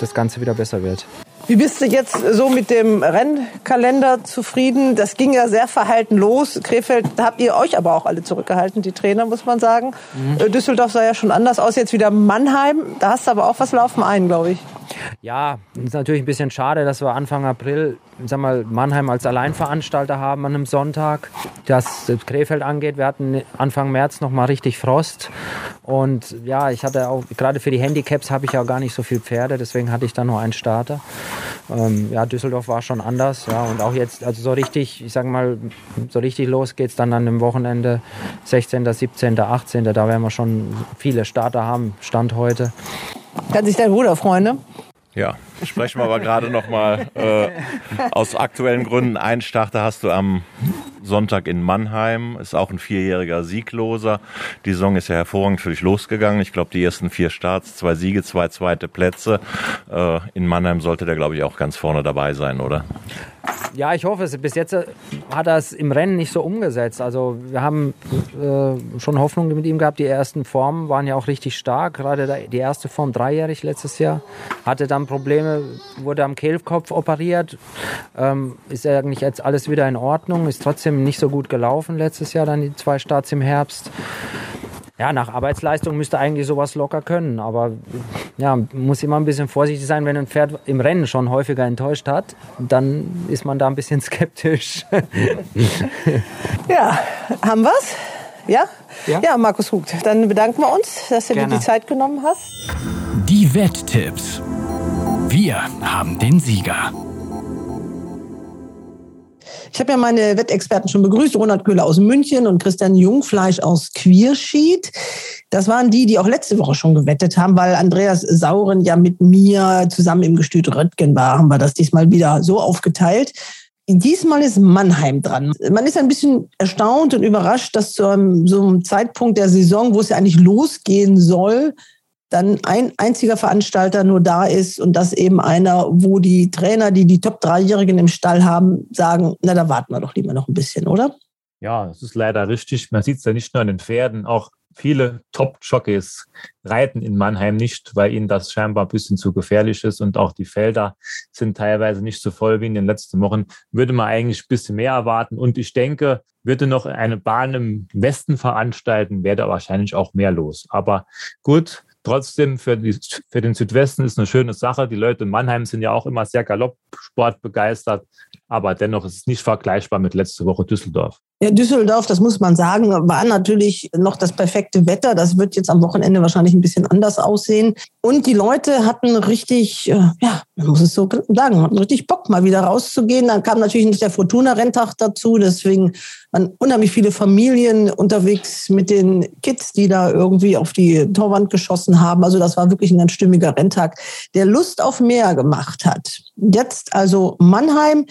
das Ganze wieder besser wird. Wie bist du jetzt so mit dem Rennkalender zufrieden? Das ging ja sehr verhalten los. Krefeld, da habt ihr euch aber auch alle zurückgehalten, die Trainer, muss man sagen. Mhm. Düsseldorf sah ja schon anders aus. Jetzt wieder Mannheim. Da hast du aber auch was laufen ein, glaube ich. Ja, ist natürlich ein bisschen schade, dass wir Anfang April sag mal, Mannheim als Alleinveranstalter haben an einem Sonntag. Das Krefeld angeht, wir hatten Anfang März noch mal richtig Frost. Und ja, ich hatte auch, gerade für die Handicaps habe ich ja gar nicht so viel Pferde, deswegen hatte ich da nur einen Starter. Ähm, ja, Düsseldorf war schon anders. Ja, und auch jetzt, also so richtig, ich sage mal, so richtig los geht es dann an dem Wochenende 16., 17., 18. Da werden wir schon viele Starter haben, Stand heute. Kann sich dein Bruder freuen, ne? Ja, sprechen wir aber gerade noch mal äh, aus aktuellen Gründen. Einen Starter hast du am Sonntag in Mannheim, ist auch ein vierjähriger Siegloser. Die Saison ist ja hervorragend für dich losgegangen. Ich glaube, die ersten vier Starts, zwei Siege, zwei zweite Plätze. Äh, in Mannheim sollte der, glaube ich, auch ganz vorne dabei sein, oder? Ja, ich hoffe es. Bis jetzt äh, hat er es im Rennen nicht so umgesetzt. Also wir haben äh, schon Hoffnung mit ihm gehabt. Die ersten Formen waren ja auch richtig stark. Gerade die erste Form dreijährig letztes Jahr hatte dann Probleme, wurde am Kehlkopf operiert. Ähm, ist eigentlich jetzt alles wieder in Ordnung. Ist trotzdem nicht so gut gelaufen letztes Jahr dann die zwei Starts im Herbst ja, nach Arbeitsleistung müsste eigentlich sowas locker können. Aber ja, muss immer ein bisschen vorsichtig sein, wenn ein Pferd im Rennen schon häufiger enttäuscht hat, dann ist man da ein bisschen skeptisch. ja, haben wir's? Ja? ja? Ja, Markus Hugt. Dann bedanken wir uns, dass du dir die Zeit genommen hast. Die Wetttipps. Wir haben den Sieger. Ich habe ja meine Wettexperten schon begrüßt, Ronald Köhler aus München und Christian Jungfleisch aus Quierschied. Das waren die, die auch letzte Woche schon gewettet haben, weil Andreas Sauren ja mit mir zusammen im Gestüt Röttgen war, haben wir das diesmal wieder so aufgeteilt. Diesmal ist Mannheim dran. Man ist ein bisschen erstaunt und überrascht, dass zu einem, so einem Zeitpunkt der Saison, wo es ja eigentlich losgehen soll, dann ein einziger Veranstalter nur da ist und das eben einer, wo die Trainer, die die Top-Dreijährigen im Stall haben, sagen, na, da warten wir doch lieber noch ein bisschen, oder? Ja, das ist leider richtig. Man sieht es ja nicht nur an den Pferden, auch viele Top-Jockeys reiten in Mannheim nicht, weil ihnen das scheinbar ein bisschen zu gefährlich ist und auch die Felder sind teilweise nicht so voll wie in den letzten Wochen. Würde man eigentlich ein bisschen mehr erwarten und ich denke, würde noch eine Bahn im Westen veranstalten, wäre da wahrscheinlich auch mehr los. Aber gut, Trotzdem für, die, für den Südwesten ist eine schöne Sache. Die Leute in Mannheim sind ja auch immer sehr Galoppsport begeistert, aber dennoch ist es nicht vergleichbar mit letzte Woche Düsseldorf. Ja, Düsseldorf, das muss man sagen, war natürlich noch das perfekte Wetter. Das wird jetzt am Wochenende wahrscheinlich ein bisschen anders aussehen. Und die Leute hatten richtig, äh, ja, man muss es so sagen, hatten richtig Bock, mal wieder rauszugehen. Dann kam natürlich nicht der Fortuna-Renntag dazu. Deswegen waren unheimlich viele Familien unterwegs mit den Kids, die da irgendwie auf die Torwand geschossen haben. Also das war wirklich ein ganz stimmiger Renntag, der Lust auf mehr gemacht hat. Jetzt also Mannheim.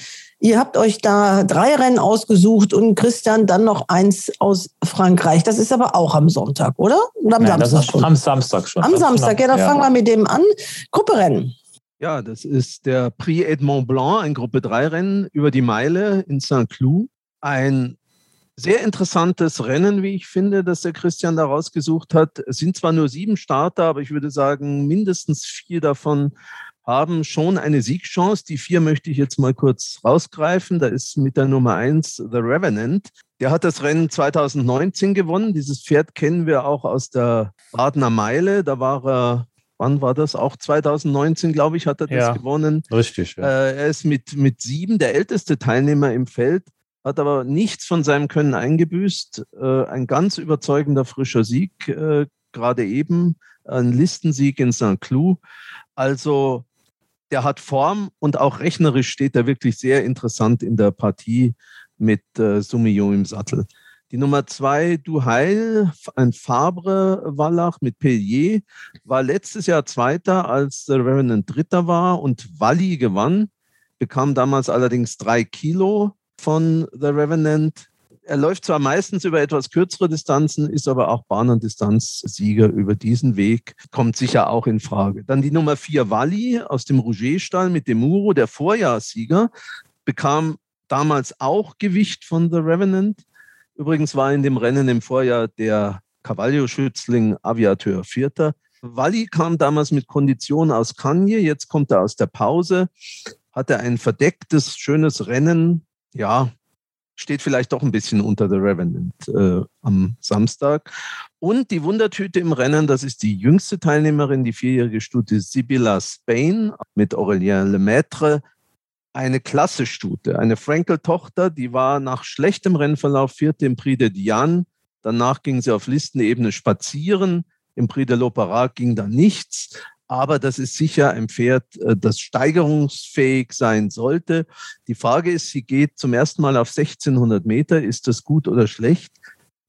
Ihr habt euch da drei Rennen ausgesucht und Christian dann noch eins aus Frankreich. Das ist aber auch am Sonntag, oder? Oder am Nein, Samstag schon? Am Samstag schon. Am Samstag, ja, dann ja. fangen wir mit dem an. Grupperennen. Ja, das ist der Prix Edmond Blanc, ein Gruppe 3 Rennen über die Meile in Saint-Cloud. Ein sehr interessantes Rennen, wie ich finde, das der Christian da rausgesucht hat. Es sind zwar nur sieben Starter, aber ich würde sagen, mindestens vier davon haben schon eine Siegchance. Die vier möchte ich jetzt mal kurz rausgreifen. Da ist mit der Nummer eins The Revenant. Der hat das Rennen 2019 gewonnen. Dieses Pferd kennen wir auch aus der Badener Meile. Da war er wann war das? Auch 2019, glaube ich, hat er das ja, gewonnen. Richtig. Ja. Äh, er ist mit, mit sieben der älteste Teilnehmer im Feld, hat aber nichts von seinem Können eingebüßt. Äh, ein ganz überzeugender frischer Sieg, äh, gerade eben einen Listensieg in St. Cloud. Also der hat Form und auch rechnerisch steht er wirklich sehr interessant in der Partie mit äh, Sumio im Sattel. Die Nummer zwei, Du Heil, ein Fabre-Wallach mit Pellier, war letztes Jahr Zweiter, als der Revenant Dritter war und Walli gewann, bekam damals allerdings drei Kilo von The Revenant. Er läuft zwar meistens über etwas kürzere Distanzen, ist aber auch Bahn- und Distanzsieger über diesen Weg, kommt sicher auch in Frage. Dann die Nummer vier Walli aus dem Rouget-Stall mit dem Muro, der Vorjahrssieger, bekam damals auch Gewicht von The Revenant. Übrigens war in dem Rennen im Vorjahr der Cavallio-Schützling Aviateur Vierter. Walli kam damals mit Kondition aus Kanye, jetzt kommt er aus der Pause, hatte ein verdecktes, schönes Rennen. Ja, steht vielleicht doch ein bisschen unter The Revenant äh, am Samstag. Und die Wundertüte im Rennen, das ist die jüngste Teilnehmerin, die vierjährige Stute Sibylla Spain mit Aurélien Lemaitre. Eine Klasse-Stute, eine Frankel-Tochter, die war nach schlechtem Rennverlauf vierte im Prix de Diane. Danach ging sie auf Listenebene spazieren. Im Prix de l'Opera ging da nichts. Aber das ist sicher ein Pferd, äh, das steigerungsfähig sein sollte. Die Frage ist, sie geht zum ersten Mal auf 1600 Meter. Ist das gut oder schlecht?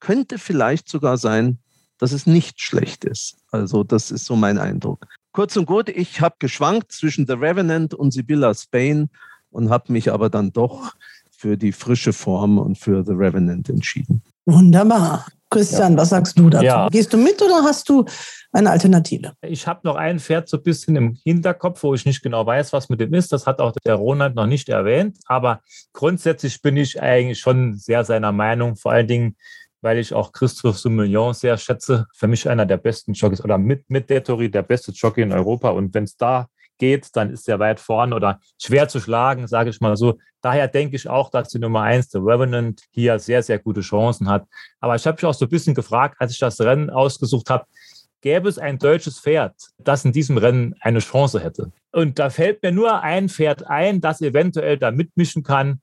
Könnte vielleicht sogar sein, dass es nicht schlecht ist. Also das ist so mein Eindruck. Kurz und gut, ich habe geschwankt zwischen The Revenant und Sibylla Spain und habe mich aber dann doch für die frische Form und für The Revenant entschieden. Wunderbar. Christian, ja. was sagst du dazu? Ja. Gehst du mit oder hast du eine Alternative? Ich habe noch ein Pferd so ein bisschen im Hinterkopf, wo ich nicht genau weiß, was mit dem ist. Das hat auch der Ronald noch nicht erwähnt. Aber grundsätzlich bin ich eigentlich schon sehr seiner Meinung. Vor allen Dingen, weil ich auch Christophe Soumillon sehr schätze. Für mich einer der besten Jockeys oder mit, mit Detori der beste Jockey in Europa. Und wenn es da geht, dann ist er weit vorn oder schwer zu schlagen, sage ich mal so. Daher denke ich auch, dass die Nummer eins, der Revenant, hier sehr, sehr gute Chancen hat. Aber ich habe mich auch so ein bisschen gefragt, als ich das Rennen ausgesucht habe, gäbe es ein deutsches Pferd, das in diesem Rennen eine Chance hätte. Und da fällt mir nur ein Pferd ein, das eventuell da mitmischen kann.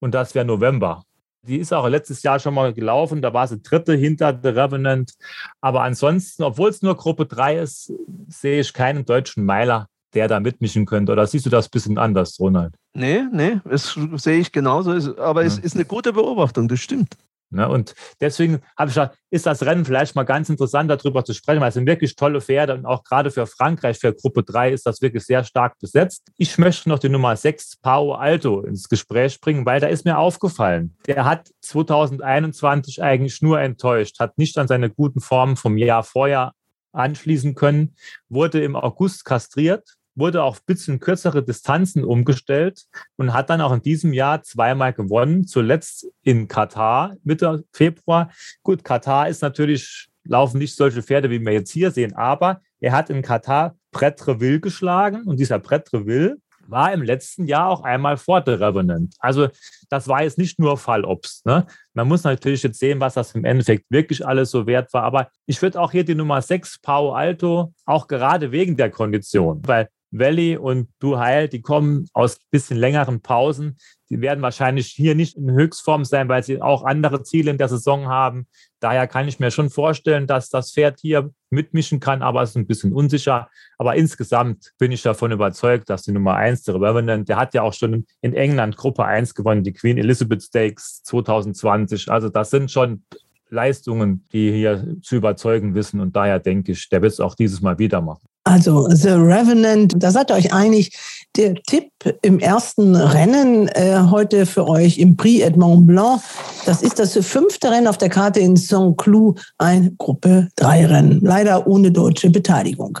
Und das wäre November. Die ist auch letztes Jahr schon mal gelaufen. Da war sie dritte hinter The Revenant. Aber ansonsten, obwohl es nur Gruppe 3 ist, sehe ich keinen deutschen Meiler, der da mitmischen könnte? Oder siehst du das ein bisschen anders, Ronald? Nee, nee, das sehe ich genauso. Aber ja. es ist eine gute Beobachtung, das stimmt. Ne, und deswegen habe ich gedacht, ist das Rennen vielleicht mal ganz interessant, darüber zu sprechen, weil es sind wirklich tolle Pferde und auch gerade für Frankreich, für Gruppe 3 ist das wirklich sehr stark besetzt. Ich möchte noch die Nummer 6, Pao Alto, ins Gespräch bringen, weil da ist mir aufgefallen, der hat 2021 eigentlich nur enttäuscht, hat nicht an seine guten Formen vom Jahr vorher anschließen können, wurde im August kastriert, wurde auf ein bisschen kürzere Distanzen umgestellt und hat dann auch in diesem Jahr zweimal gewonnen, zuletzt in Katar Mitte Februar. Gut, Katar ist natürlich, laufen nicht solche Pferde, wie wir jetzt hier sehen, aber er hat in Katar Pretreville geschlagen und dieser Pretreville war im letzten Jahr auch einmal vor The Revenant. Also das war jetzt nicht nur Fallobst. Ne? Man muss natürlich jetzt sehen, was das im Endeffekt wirklich alles so wert war. Aber ich würde auch hier die Nummer 6, Pau Alto, auch gerade wegen der Kondition, weil Valley und Du Heil, die kommen aus bisschen längeren Pausen. Die werden wahrscheinlich hier nicht in Höchstform sein, weil sie auch andere Ziele in der Saison haben. Daher kann ich mir schon vorstellen, dass das Pferd hier mitmischen kann, aber es ist ein bisschen unsicher. Aber insgesamt bin ich davon überzeugt, dass die Nummer 1, der Revenant, der hat ja auch schon in England Gruppe 1 gewonnen, die Queen Elizabeth Stakes 2020. Also das sind schon Leistungen, die hier zu überzeugen wissen. Und daher denke ich, der wird es auch dieses Mal wieder machen. Also The Revenant, da seid ihr euch einig. Der Tipp im ersten Rennen äh, heute für euch im Prix Edmond Blanc, das ist das fünfte Rennen auf der Karte in Saint-Cloud, ein Gruppe 3 Rennen, leider ohne deutsche Beteiligung.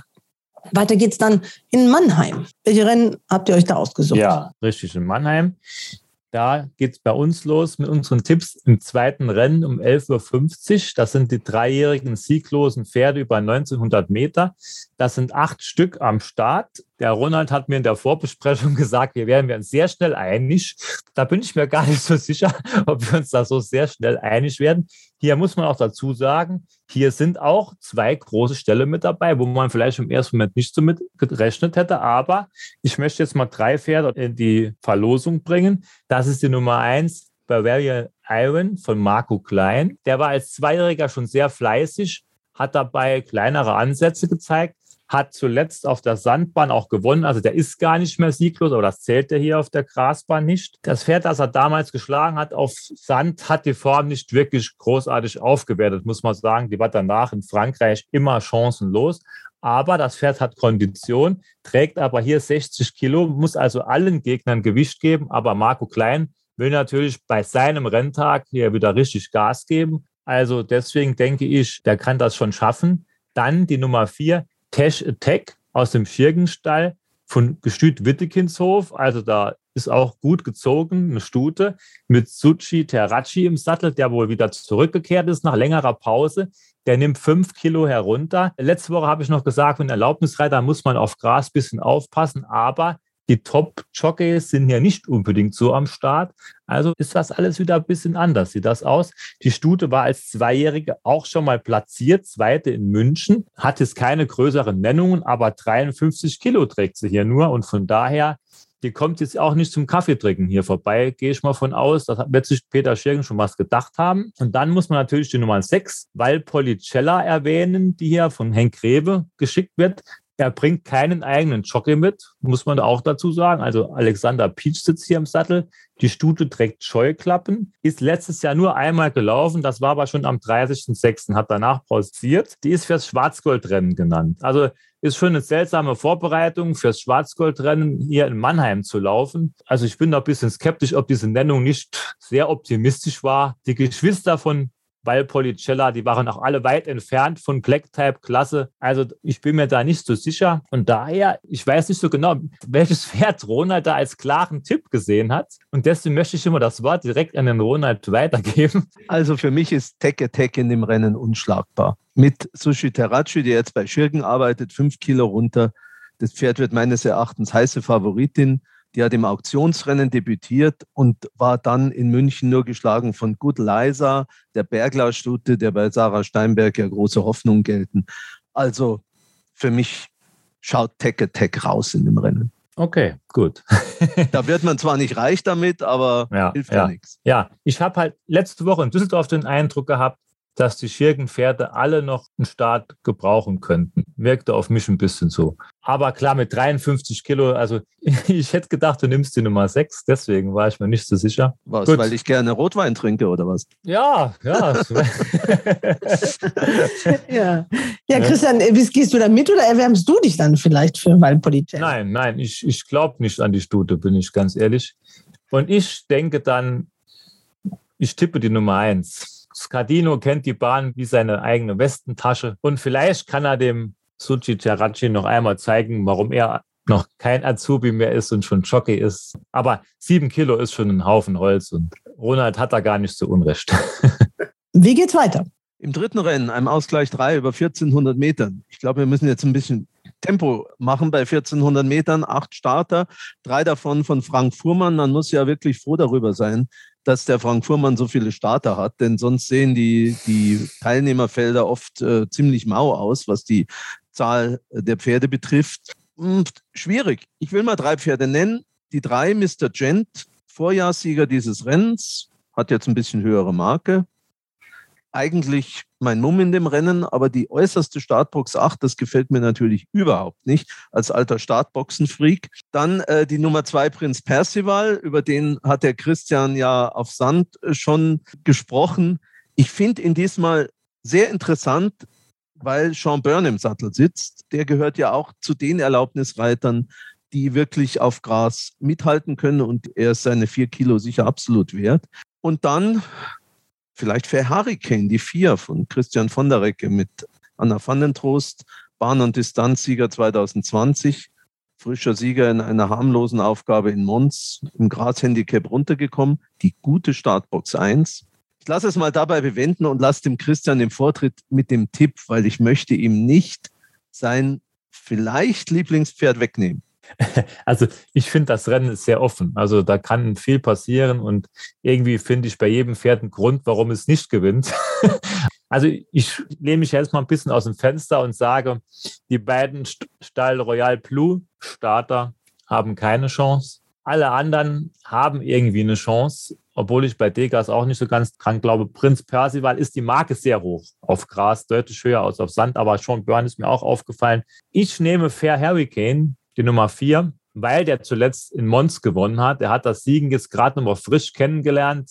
Weiter geht's dann in Mannheim. Welche Rennen habt ihr euch da ausgesucht? Ja, richtig, in Mannheim. Da geht es bei uns los mit unseren Tipps im zweiten Rennen um 11.50 Uhr. Das sind die dreijährigen sieglosen Pferde über 1900 Meter. Das sind acht Stück am Start. Der Ronald hat mir in der Vorbesprechung gesagt, wir werden uns sehr schnell einig. Da bin ich mir gar nicht so sicher, ob wir uns da so sehr schnell einig werden. Hier muss man auch dazu sagen, hier sind auch zwei große Ställe mit dabei, wo man vielleicht im ersten Moment nicht so mit gerechnet hätte. Aber ich möchte jetzt mal drei Pferde in die Verlosung bringen. Das ist die Nummer eins, Bavaria Iron von Marco Klein. Der war als Zweijähriger schon sehr fleißig hat dabei kleinere Ansätze gezeigt, hat zuletzt auf der Sandbahn auch gewonnen. Also der ist gar nicht mehr sieglos, aber das zählt er hier auf der Grasbahn nicht. Das Pferd, das er damals geschlagen hat auf Sand, hat die Form nicht wirklich großartig aufgewertet, muss man sagen. Die war danach in Frankreich immer chancenlos. Aber das Pferd hat Kondition, trägt aber hier 60 Kilo, muss also allen Gegnern Gewicht geben. Aber Marco Klein will natürlich bei seinem Renntag hier wieder richtig Gas geben. Also deswegen denke ich, der kann das schon schaffen. Dann die Nummer vier, Cash Attack aus dem Schirgenstall von Gestüt Wittekinshof. Also da ist auch gut gezogen, eine Stute mit Suchi Terraci im Sattel, der wohl wieder zurückgekehrt ist nach längerer Pause. Der nimmt fünf Kilo herunter. Letzte Woche habe ich noch gesagt, wenn Erlaubnisreiter muss man auf Gras ein bisschen aufpassen, aber die Top-Jockeys sind ja nicht unbedingt so am Start. Also ist das alles wieder ein bisschen anders. Sieht das aus? Die Stute war als Zweijährige auch schon mal platziert, zweite in München, hat jetzt keine größeren Nennungen, aber 53 Kilo trägt sie hier nur und von daher die kommt jetzt auch nicht zum Kaffeetrinken hier vorbei, gehe ich mal von aus. Das wird sich Peter Schirgen schon was gedacht haben. Und dann muss man natürlich die Nummer 6, Valpolicella erwähnen, die hier von Henk Grebe geschickt wird. Er bringt keinen eigenen Jockey mit, muss man auch dazu sagen. Also Alexander Peach sitzt hier im Sattel. Die Stute trägt Scheuklappen, ist letztes Jahr nur einmal gelaufen. Das war aber schon am 30.06. hat danach pausiert. Die ist fürs Schwarzgoldrennen genannt. Also ist schon eine seltsame Vorbereitung fürs Schwarzgoldrennen hier in Mannheim zu laufen. Also ich bin da ein bisschen skeptisch, ob diese Nennung nicht sehr optimistisch war. Die Geschwister von weil die waren auch alle weit entfernt von Black-Type-Klasse. Also ich bin mir da nicht so sicher. Und daher, ich weiß nicht so genau, welches Pferd Ronald da als klaren Tipp gesehen hat. Und deswegen möchte ich immer das Wort direkt an den Ronald weitergeben. Also für mich ist Tech Attack in dem Rennen unschlagbar. Mit Sushi Terraci, der jetzt bei Schirgen arbeitet, fünf Kilo runter. Das Pferd wird meines Erachtens heiße Favoritin. Die hat im Auktionsrennen debütiert und war dann in München nur geschlagen von Good Liza, der Bergler-Stute, der bei Sarah Steinberg ja große Hoffnung gelten. Also für mich schaut Tech Attack raus in dem Rennen. Okay, gut. da wird man zwar nicht reich damit, aber ja, hilft ja, ja nichts. Ja, ich habe halt letzte Woche in Düsseldorf den Eindruck gehabt, dass die Schirgenpferde alle noch einen Start gebrauchen könnten. Wirkte auf mich ein bisschen so. Aber klar, mit 53 Kilo, also ich hätte gedacht, du nimmst die Nummer 6, deswegen war ich mir nicht so sicher. Was, Gut. weil ich gerne Rotwein trinke oder was? Ja, ja. ja. ja, Christian, wie gehst du da mit oder erwärmst du dich dann vielleicht für Valpolitell? Nein, nein, ich, ich glaube nicht an die Stute, bin ich ganz ehrlich. Und ich denke dann, ich tippe die Nummer 1. Scardino kennt die Bahn wie seine eigene Westentasche und vielleicht kann er dem Suchi Terraci noch einmal zeigen, warum er noch kein Azubi mehr ist und schon Jockey ist. Aber sieben Kilo ist schon ein Haufen Holz und Ronald hat da gar nicht so Unrecht. Wie geht's weiter? Im dritten Rennen, einem Ausgleich 3 über 1400 Metern. Ich glaube, wir müssen jetzt ein bisschen Tempo machen bei 1400 Metern. Acht Starter, drei davon von Frank Fuhrmann. Man muss ja wirklich froh darüber sein, dass der Frank Fuhrmann so viele Starter hat, denn sonst sehen die, die Teilnehmerfelder oft äh, ziemlich mau aus, was die Zahl der Pferde betrifft. Hm, schwierig. Ich will mal drei Pferde nennen. Die drei, Mr. Gent, Vorjahrssieger dieses Rennens, hat jetzt ein bisschen höhere Marke eigentlich mein Mumm in dem Rennen, aber die äußerste Startbox 8, das gefällt mir natürlich überhaupt nicht als alter Startboxenfreak. Dann äh, die Nummer 2 Prinz Percival, über den hat der Christian ja auf Sand äh, schon gesprochen. Ich finde ihn diesmal sehr interessant, weil Sean Byrne im Sattel sitzt. Der gehört ja auch zu den Erlaubnisreitern, die wirklich auf Gras mithalten können und er ist seine vier Kilo sicher absolut wert. Und dann vielleicht für Hurricane, die vier von Christian von der Recke mit Anna van Bahn- und Distanzsieger 2020, frischer Sieger in einer harmlosen Aufgabe in Mons, im Gras-Handicap runtergekommen, die gute Startbox 1. Ich lasse es mal dabei bewenden und lasse dem Christian den Vortritt mit dem Tipp, weil ich möchte ihm nicht sein vielleicht Lieblingspferd wegnehmen. Also ich finde, das Rennen ist sehr offen. Also da kann viel passieren und irgendwie finde ich bei jedem Pferd einen Grund, warum es nicht gewinnt. Also ich lehne mich jetzt mal ein bisschen aus dem Fenster und sage, die beiden Stall Royal Blue Starter haben keine Chance. Alle anderen haben irgendwie eine Chance. obwohl ich bei Degas auch nicht so ganz dran glaube, Prinz Percival ist die Marke sehr hoch. Auf Gras deutlich höher als auf Sand, aber Sean Byrne ist mir auch aufgefallen. Ich nehme Fair Hurricane, die Nummer vier, weil der zuletzt in Mons gewonnen hat. Er hat das Siegen jetzt gerade nochmal frisch kennengelernt,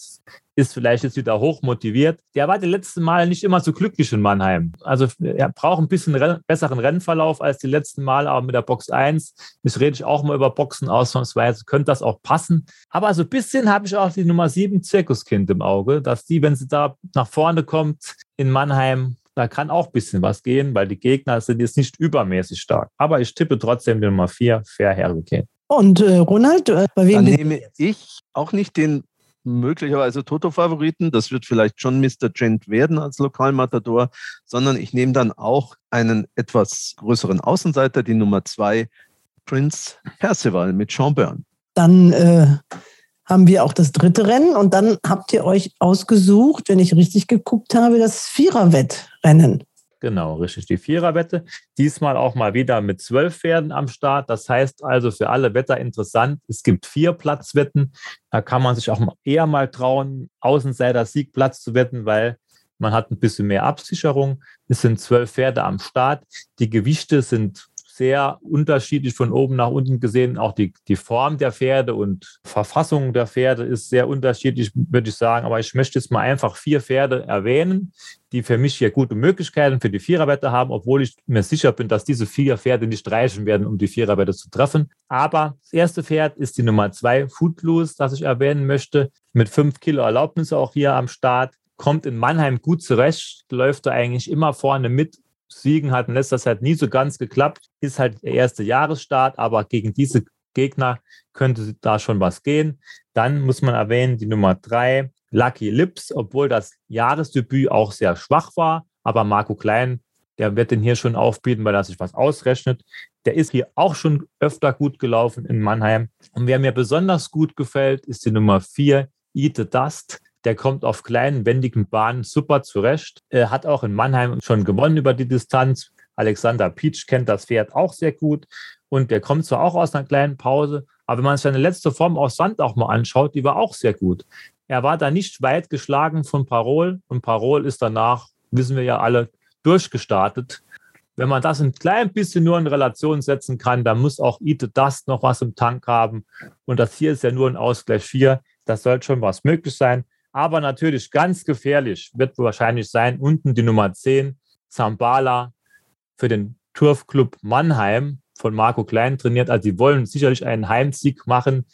ist vielleicht jetzt wieder hoch motiviert. Der war die letzten Male nicht immer so glücklich in Mannheim. Also er braucht ein bisschen Renn besseren Rennverlauf als die letzten Male, aber mit der Box 1, jetzt rede ich auch mal über Boxen ausnahmsweise, könnte das auch passen. Aber so ein bisschen habe ich auch die Nummer 7 Zirkuskind im Auge, dass die, wenn sie da nach vorne kommt in Mannheim, da kann auch ein bisschen was gehen, weil die Gegner sind jetzt nicht übermäßig stark. Aber ich tippe trotzdem die Nummer 4, Fair Hurricane. Und äh, Ronald, äh, bei wem? Dann nehme ich auch nicht den möglicherweise Toto-Favoriten. Das wird vielleicht schon Mr. Gent werden als Lokalmatador, sondern ich nehme dann auch einen etwas größeren Außenseiter, die Nummer zwei, Prince Percival mit Sean Byrne. Dann äh, haben wir auch das dritte Rennen und dann habt ihr euch ausgesucht, wenn ich richtig geguckt habe, das Viererwettrennen. Genau, richtig. Die Viererwette. Diesmal auch mal wieder mit zwölf Pferden am Start. Das heißt also für alle Wetter interessant. Es gibt vier Platzwetten. Da kann man sich auch eher mal trauen, Außenseiter Siegplatz zu wetten, weil man hat ein bisschen mehr Absicherung. Es sind zwölf Pferde am Start. Die Gewichte sind sehr unterschiedlich von oben nach unten gesehen. Auch die, die Form der Pferde und Verfassung der Pferde ist sehr unterschiedlich, würde ich sagen. Aber ich möchte jetzt mal einfach vier Pferde erwähnen, die für mich hier gute Möglichkeiten für die Viererwette haben, obwohl ich mir sicher bin, dass diese vier Pferde nicht reichen werden, um die Viererwette zu treffen. Aber das erste Pferd ist die Nummer zwei, Footloose, das ich erwähnen möchte, mit fünf Kilo Erlaubnis auch hier am Start kommt in Mannheim gut zurecht, läuft da eigentlich immer vorne mit Siegen hat in letzter Zeit nie so ganz geklappt. Ist halt der erste Jahresstart, aber gegen diese Gegner könnte da schon was gehen. Dann muss man erwähnen, die Nummer drei, Lucky Lips, obwohl das Jahresdebüt auch sehr schwach war, aber Marco Klein, der wird den hier schon aufbieten, weil er sich was ausrechnet. Der ist hier auch schon öfter gut gelaufen in Mannheim. Und wer mir besonders gut gefällt, ist die Nummer vier, Eat the Dust. Der kommt auf kleinen, wendigen Bahnen super zurecht. Er hat auch in Mannheim schon gewonnen über die Distanz. Alexander Pietsch kennt das Pferd auch sehr gut. Und der kommt zwar auch aus einer kleinen Pause, aber wenn man seine letzte Form aus Sand auch mal anschaut, die war auch sehr gut. Er war da nicht weit geschlagen von Parol und Parol ist danach, wissen wir ja alle, durchgestartet. Wenn man das ein klein bisschen nur in Relation setzen kann, dann muss auch Ite Dust noch was im Tank haben. Und das hier ist ja nur ein Ausgleich 4. Das sollte schon was möglich sein. Aber natürlich ganz gefährlich wird wahrscheinlich sein, unten die Nummer 10, Zambala für den Turfclub Mannheim von Marco Klein trainiert. Also die wollen sicherlich einen Heimsieg machen.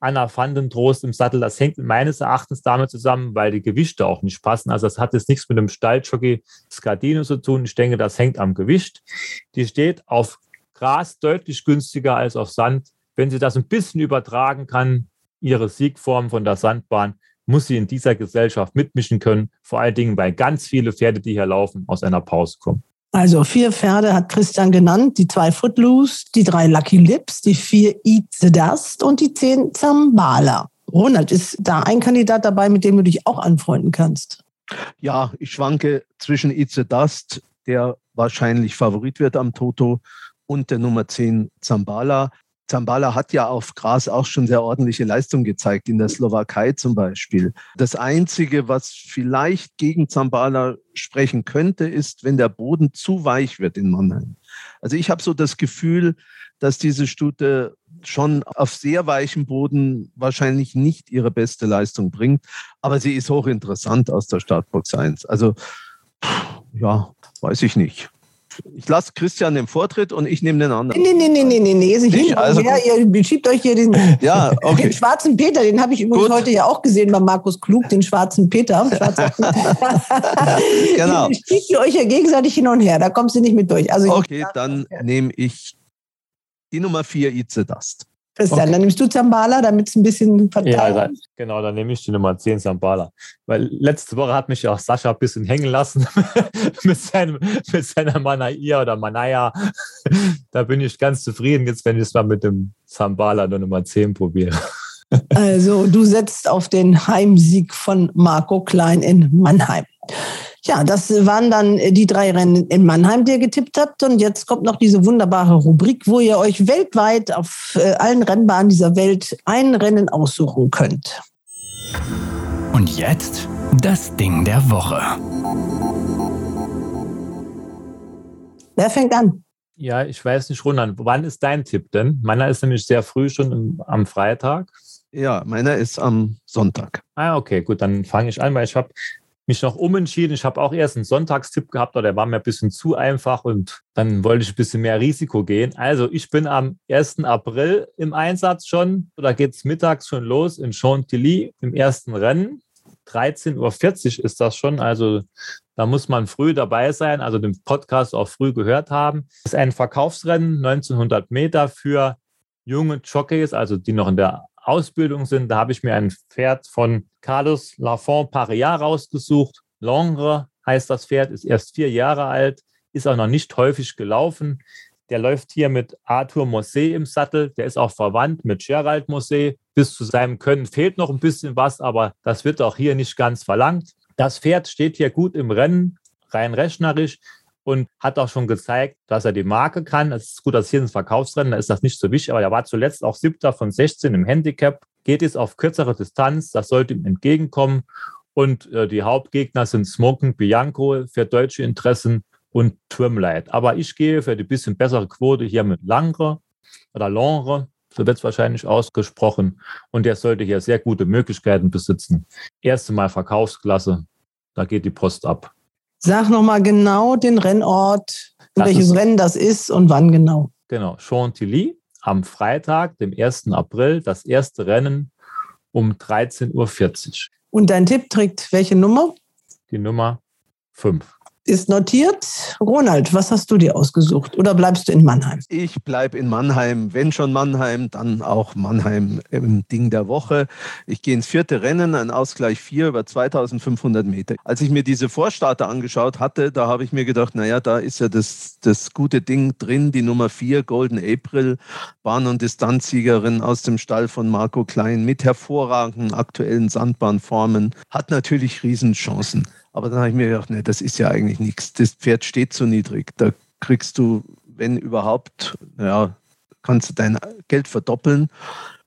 Anna Vandentrost im Sattel, das hängt meines Erachtens damit zusammen, weil die Gewichte auch nicht passen. Also das hat jetzt nichts mit dem Stalljockey Scardino zu tun. Ich denke, das hängt am Gewicht. Die steht auf Gras deutlich günstiger als auf Sand. Wenn sie das ein bisschen übertragen kann, ihre Siegform von der Sandbahn, muss sie in dieser Gesellschaft mitmischen können, vor allen Dingen, weil ganz viele Pferde, die hier laufen, aus einer Pause kommen. Also vier Pferde hat Christian genannt, die zwei Footloose, die drei Lucky Lips, die vier Eat the Dust und die zehn Zambala. Ronald, ist da ein Kandidat dabei, mit dem du dich auch anfreunden kannst? Ja, ich schwanke zwischen Eat the Dust, der wahrscheinlich Favorit wird am Toto, und der Nummer 10 Zambala. Zambala hat ja auf Gras auch schon sehr ordentliche Leistung gezeigt, in der Slowakei zum Beispiel. Das Einzige, was vielleicht gegen Zambala sprechen könnte, ist, wenn der Boden zu weich wird in Mannheim. Also ich habe so das Gefühl, dass diese Stute schon auf sehr weichem Boden wahrscheinlich nicht ihre beste Leistung bringt, aber sie ist hochinteressant aus der Startbox 1. Also ja, weiß ich nicht. Ich lasse Christian den Vortritt und ich nehme den anderen. Nee, nee, nee, nee, nee, nee. Hin also her, ihr schiebt euch hier den, ja, okay. den schwarzen Peter, den habe ich übrigens Gut. heute ja auch gesehen bei Markus Klug, den schwarzen Peter. genau. Schiebt ihr euch ja gegenseitig hin und her, da kommst du nicht mit durch. Also okay, dann nehme ich die Nummer 4, Itze Dust. Christian, okay. dann nimmst du Zambala, damit es ein bisschen verteilt. Ja, dann, genau, dann nehme ich die Nummer 10 Zambala. Weil letzte Woche hat mich ja auch Sascha ein bisschen hängen lassen mit, seinem, mit seiner Manaia oder Manaya. da bin ich ganz zufrieden jetzt, wenn ich es mal mit dem Zambala der Nummer 10 probiere. also, du setzt auf den Heimsieg von Marco Klein in Mannheim. Ja, das waren dann äh, die drei Rennen in Mannheim, die ihr getippt habt. Und jetzt kommt noch diese wunderbare Rubrik, wo ihr euch weltweit auf äh, allen Rennbahnen dieser Welt ein Rennen aussuchen könnt. Und jetzt das Ding der Woche. Wer fängt an? Ja, ich weiß nicht, Roland, wann ist dein Tipp denn? Meiner ist nämlich sehr früh schon im, am Freitag. Ja, meiner ist am Sonntag. Ah, okay, gut, dann fange ich an, weil ich habe mich noch umentschieden. Ich habe auch erst einen Sonntagstipp gehabt, aber der war mir ein bisschen zu einfach und dann wollte ich ein bisschen mehr Risiko gehen. Also ich bin am 1. April im Einsatz schon. Da geht es mittags schon los in Chantilly im ersten Rennen. 13.40 Uhr ist das schon. Also da muss man früh dabei sein, also den Podcast auch früh gehört haben. Das ist ein Verkaufsrennen, 1900 Meter für junge Jockeys, also die noch in der Ausbildung sind. Da habe ich mir ein Pferd von Carlos Lafont Paria rausgesucht. Longre heißt das Pferd, ist erst vier Jahre alt, ist auch noch nicht häufig gelaufen. Der läuft hier mit Arthur Mosset im Sattel. Der ist auch verwandt mit Gerald Mosset. Bis zu seinem Können fehlt noch ein bisschen was, aber das wird auch hier nicht ganz verlangt. Das Pferd steht hier gut im Rennen, rein rechnerisch und hat auch schon gezeigt, dass er die Marke kann. Es ist gut, dass hier ins Verkaufsrennen, da ist das nicht so wichtig, aber er war zuletzt auch siebter von 16 im Handicap, geht jetzt auf kürzere Distanz, das sollte ihm entgegenkommen. Und äh, die Hauptgegner sind Smoking Bianco für deutsche Interessen und Trimlight. Aber ich gehe für die bisschen bessere Quote hier mit Langre oder Langre, so wird es wahrscheinlich ausgesprochen. Und der sollte hier sehr gute Möglichkeiten besitzen. Erste Mal Verkaufsklasse, da geht die Post ab. Sag nochmal genau den Rennort, welches Rennen das ist und wann genau. Genau, Chantilly am Freitag, dem 1. April, das erste Rennen um 13.40 Uhr. Und dein Tipp trägt welche Nummer? Die Nummer 5. Ist notiert. Ronald, was hast du dir ausgesucht? Oder bleibst du in Mannheim? Ich bleibe in Mannheim. Wenn schon Mannheim, dann auch Mannheim im Ding der Woche. Ich gehe ins vierte Rennen, ein Ausgleich 4 über 2500 Meter. Als ich mir diese Vorstarter angeschaut hatte, da habe ich mir gedacht, naja, da ist ja das, das gute Ding drin, die Nummer 4, Golden April, Bahn- und Distanzsiegerin aus dem Stall von Marco Klein mit hervorragenden aktuellen Sandbahnformen, hat natürlich Riesenchancen. Aber dann habe ich mir gedacht, nee, das ist ja eigentlich nichts. Das Pferd steht zu niedrig. Da kriegst du, wenn überhaupt, ja, kannst du dein Geld verdoppeln.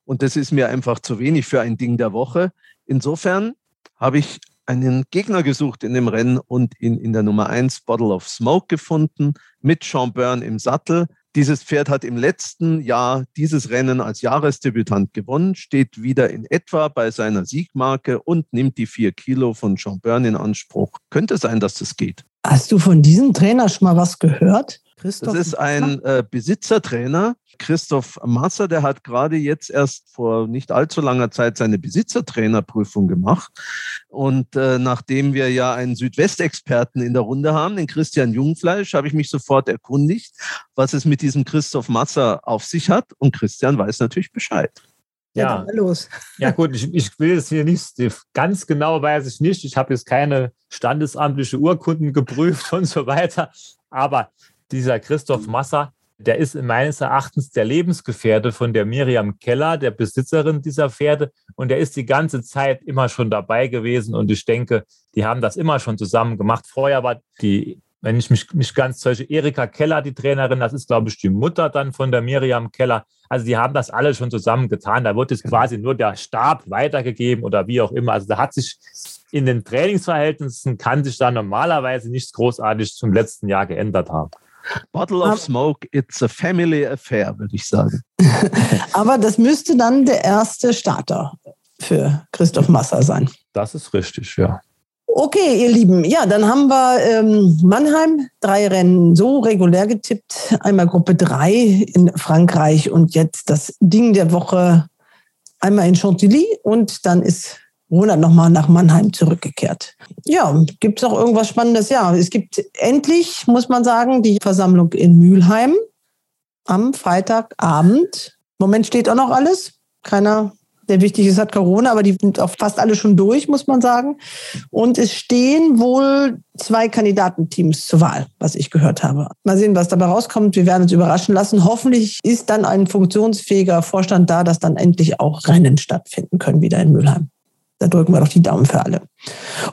Und das ist mir einfach zu wenig für ein Ding der Woche. Insofern habe ich einen Gegner gesucht in dem Rennen und ihn in der Nummer 1 Bottle of Smoke gefunden mit Sean Byrne im Sattel. Dieses Pferd hat im letzten Jahr dieses Rennen als Jahresdebütant gewonnen, steht wieder in etwa bei seiner Siegmarke und nimmt die vier Kilo von Byrne in Anspruch. Könnte sein, dass das geht. Hast du von diesem Trainer schon mal was gehört? Das Christoph? ist ein äh, Besitzertrainer, Christoph Masser, der hat gerade jetzt erst vor nicht allzu langer Zeit seine Besitzertrainerprüfung gemacht. Und äh, nachdem wir ja einen Südwestexperten in der Runde haben, den Christian Jungfleisch, habe ich mich sofort erkundigt, was es mit diesem Christoph Masser auf sich hat. Und Christian weiß natürlich Bescheid. Ja, Ja, los. ja gut, ich, ich will es hier nicht, ganz genau weiß ich nicht. Ich habe jetzt keine standesamtliche Urkunden geprüft und so weiter. Aber dieser Christoph Masser, der ist meines Erachtens der Lebensgefährte von der Miriam Keller, der Besitzerin dieser Pferde. Und der ist die ganze Zeit immer schon dabei gewesen. Und ich denke, die haben das immer schon zusammen gemacht. Vorher war die, wenn ich mich nicht ganz täusche, Erika Keller, die Trainerin, das ist, glaube ich, die Mutter dann von der Miriam Keller. Also die haben das alle schon zusammen getan. Da wird jetzt quasi nur der Stab weitergegeben oder wie auch immer. Also da hat sich in den Trainingsverhältnissen kann sich da normalerweise nichts großartig zum letzten Jahr geändert haben. Bottle Aber- of Smoke, it's a family affair, würde ich sagen. Aber das müsste dann der erste Starter für Christoph Masser sein. Das ist richtig, ja. Okay, ihr Lieben, ja, dann haben wir ähm, Mannheim, drei Rennen so regulär getippt. Einmal Gruppe 3 in Frankreich und jetzt das Ding der Woche einmal in Chantilly und dann ist Ronald nochmal nach Mannheim zurückgekehrt. Ja, gibt es auch irgendwas Spannendes? Ja, es gibt endlich, muss man sagen, die Versammlung in Mülheim am Freitagabend. Im Moment steht auch noch alles. Keiner, der wichtig ist, hat Corona, aber die sind auch fast alle schon durch, muss man sagen. Und es stehen wohl zwei Kandidatenteams zur Wahl, was ich gehört habe. Mal sehen, was dabei rauskommt. Wir werden uns überraschen lassen. Hoffentlich ist dann ein funktionsfähiger Vorstand da, dass dann endlich auch Rennen stattfinden können wieder in Mülheim. Da drücken wir doch die Daumen für alle.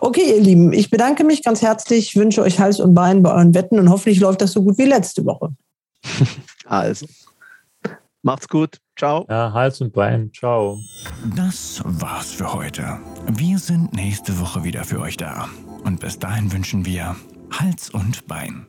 Okay, ihr Lieben, ich bedanke mich ganz herzlich, wünsche euch Hals und Bein bei euren Wetten und hoffentlich läuft das so gut wie letzte Woche. Also, macht's gut. Ciao. Ja, Hals und Bein. Ciao. Das war's für heute. Wir sind nächste Woche wieder für euch da. Und bis dahin wünschen wir Hals und Bein.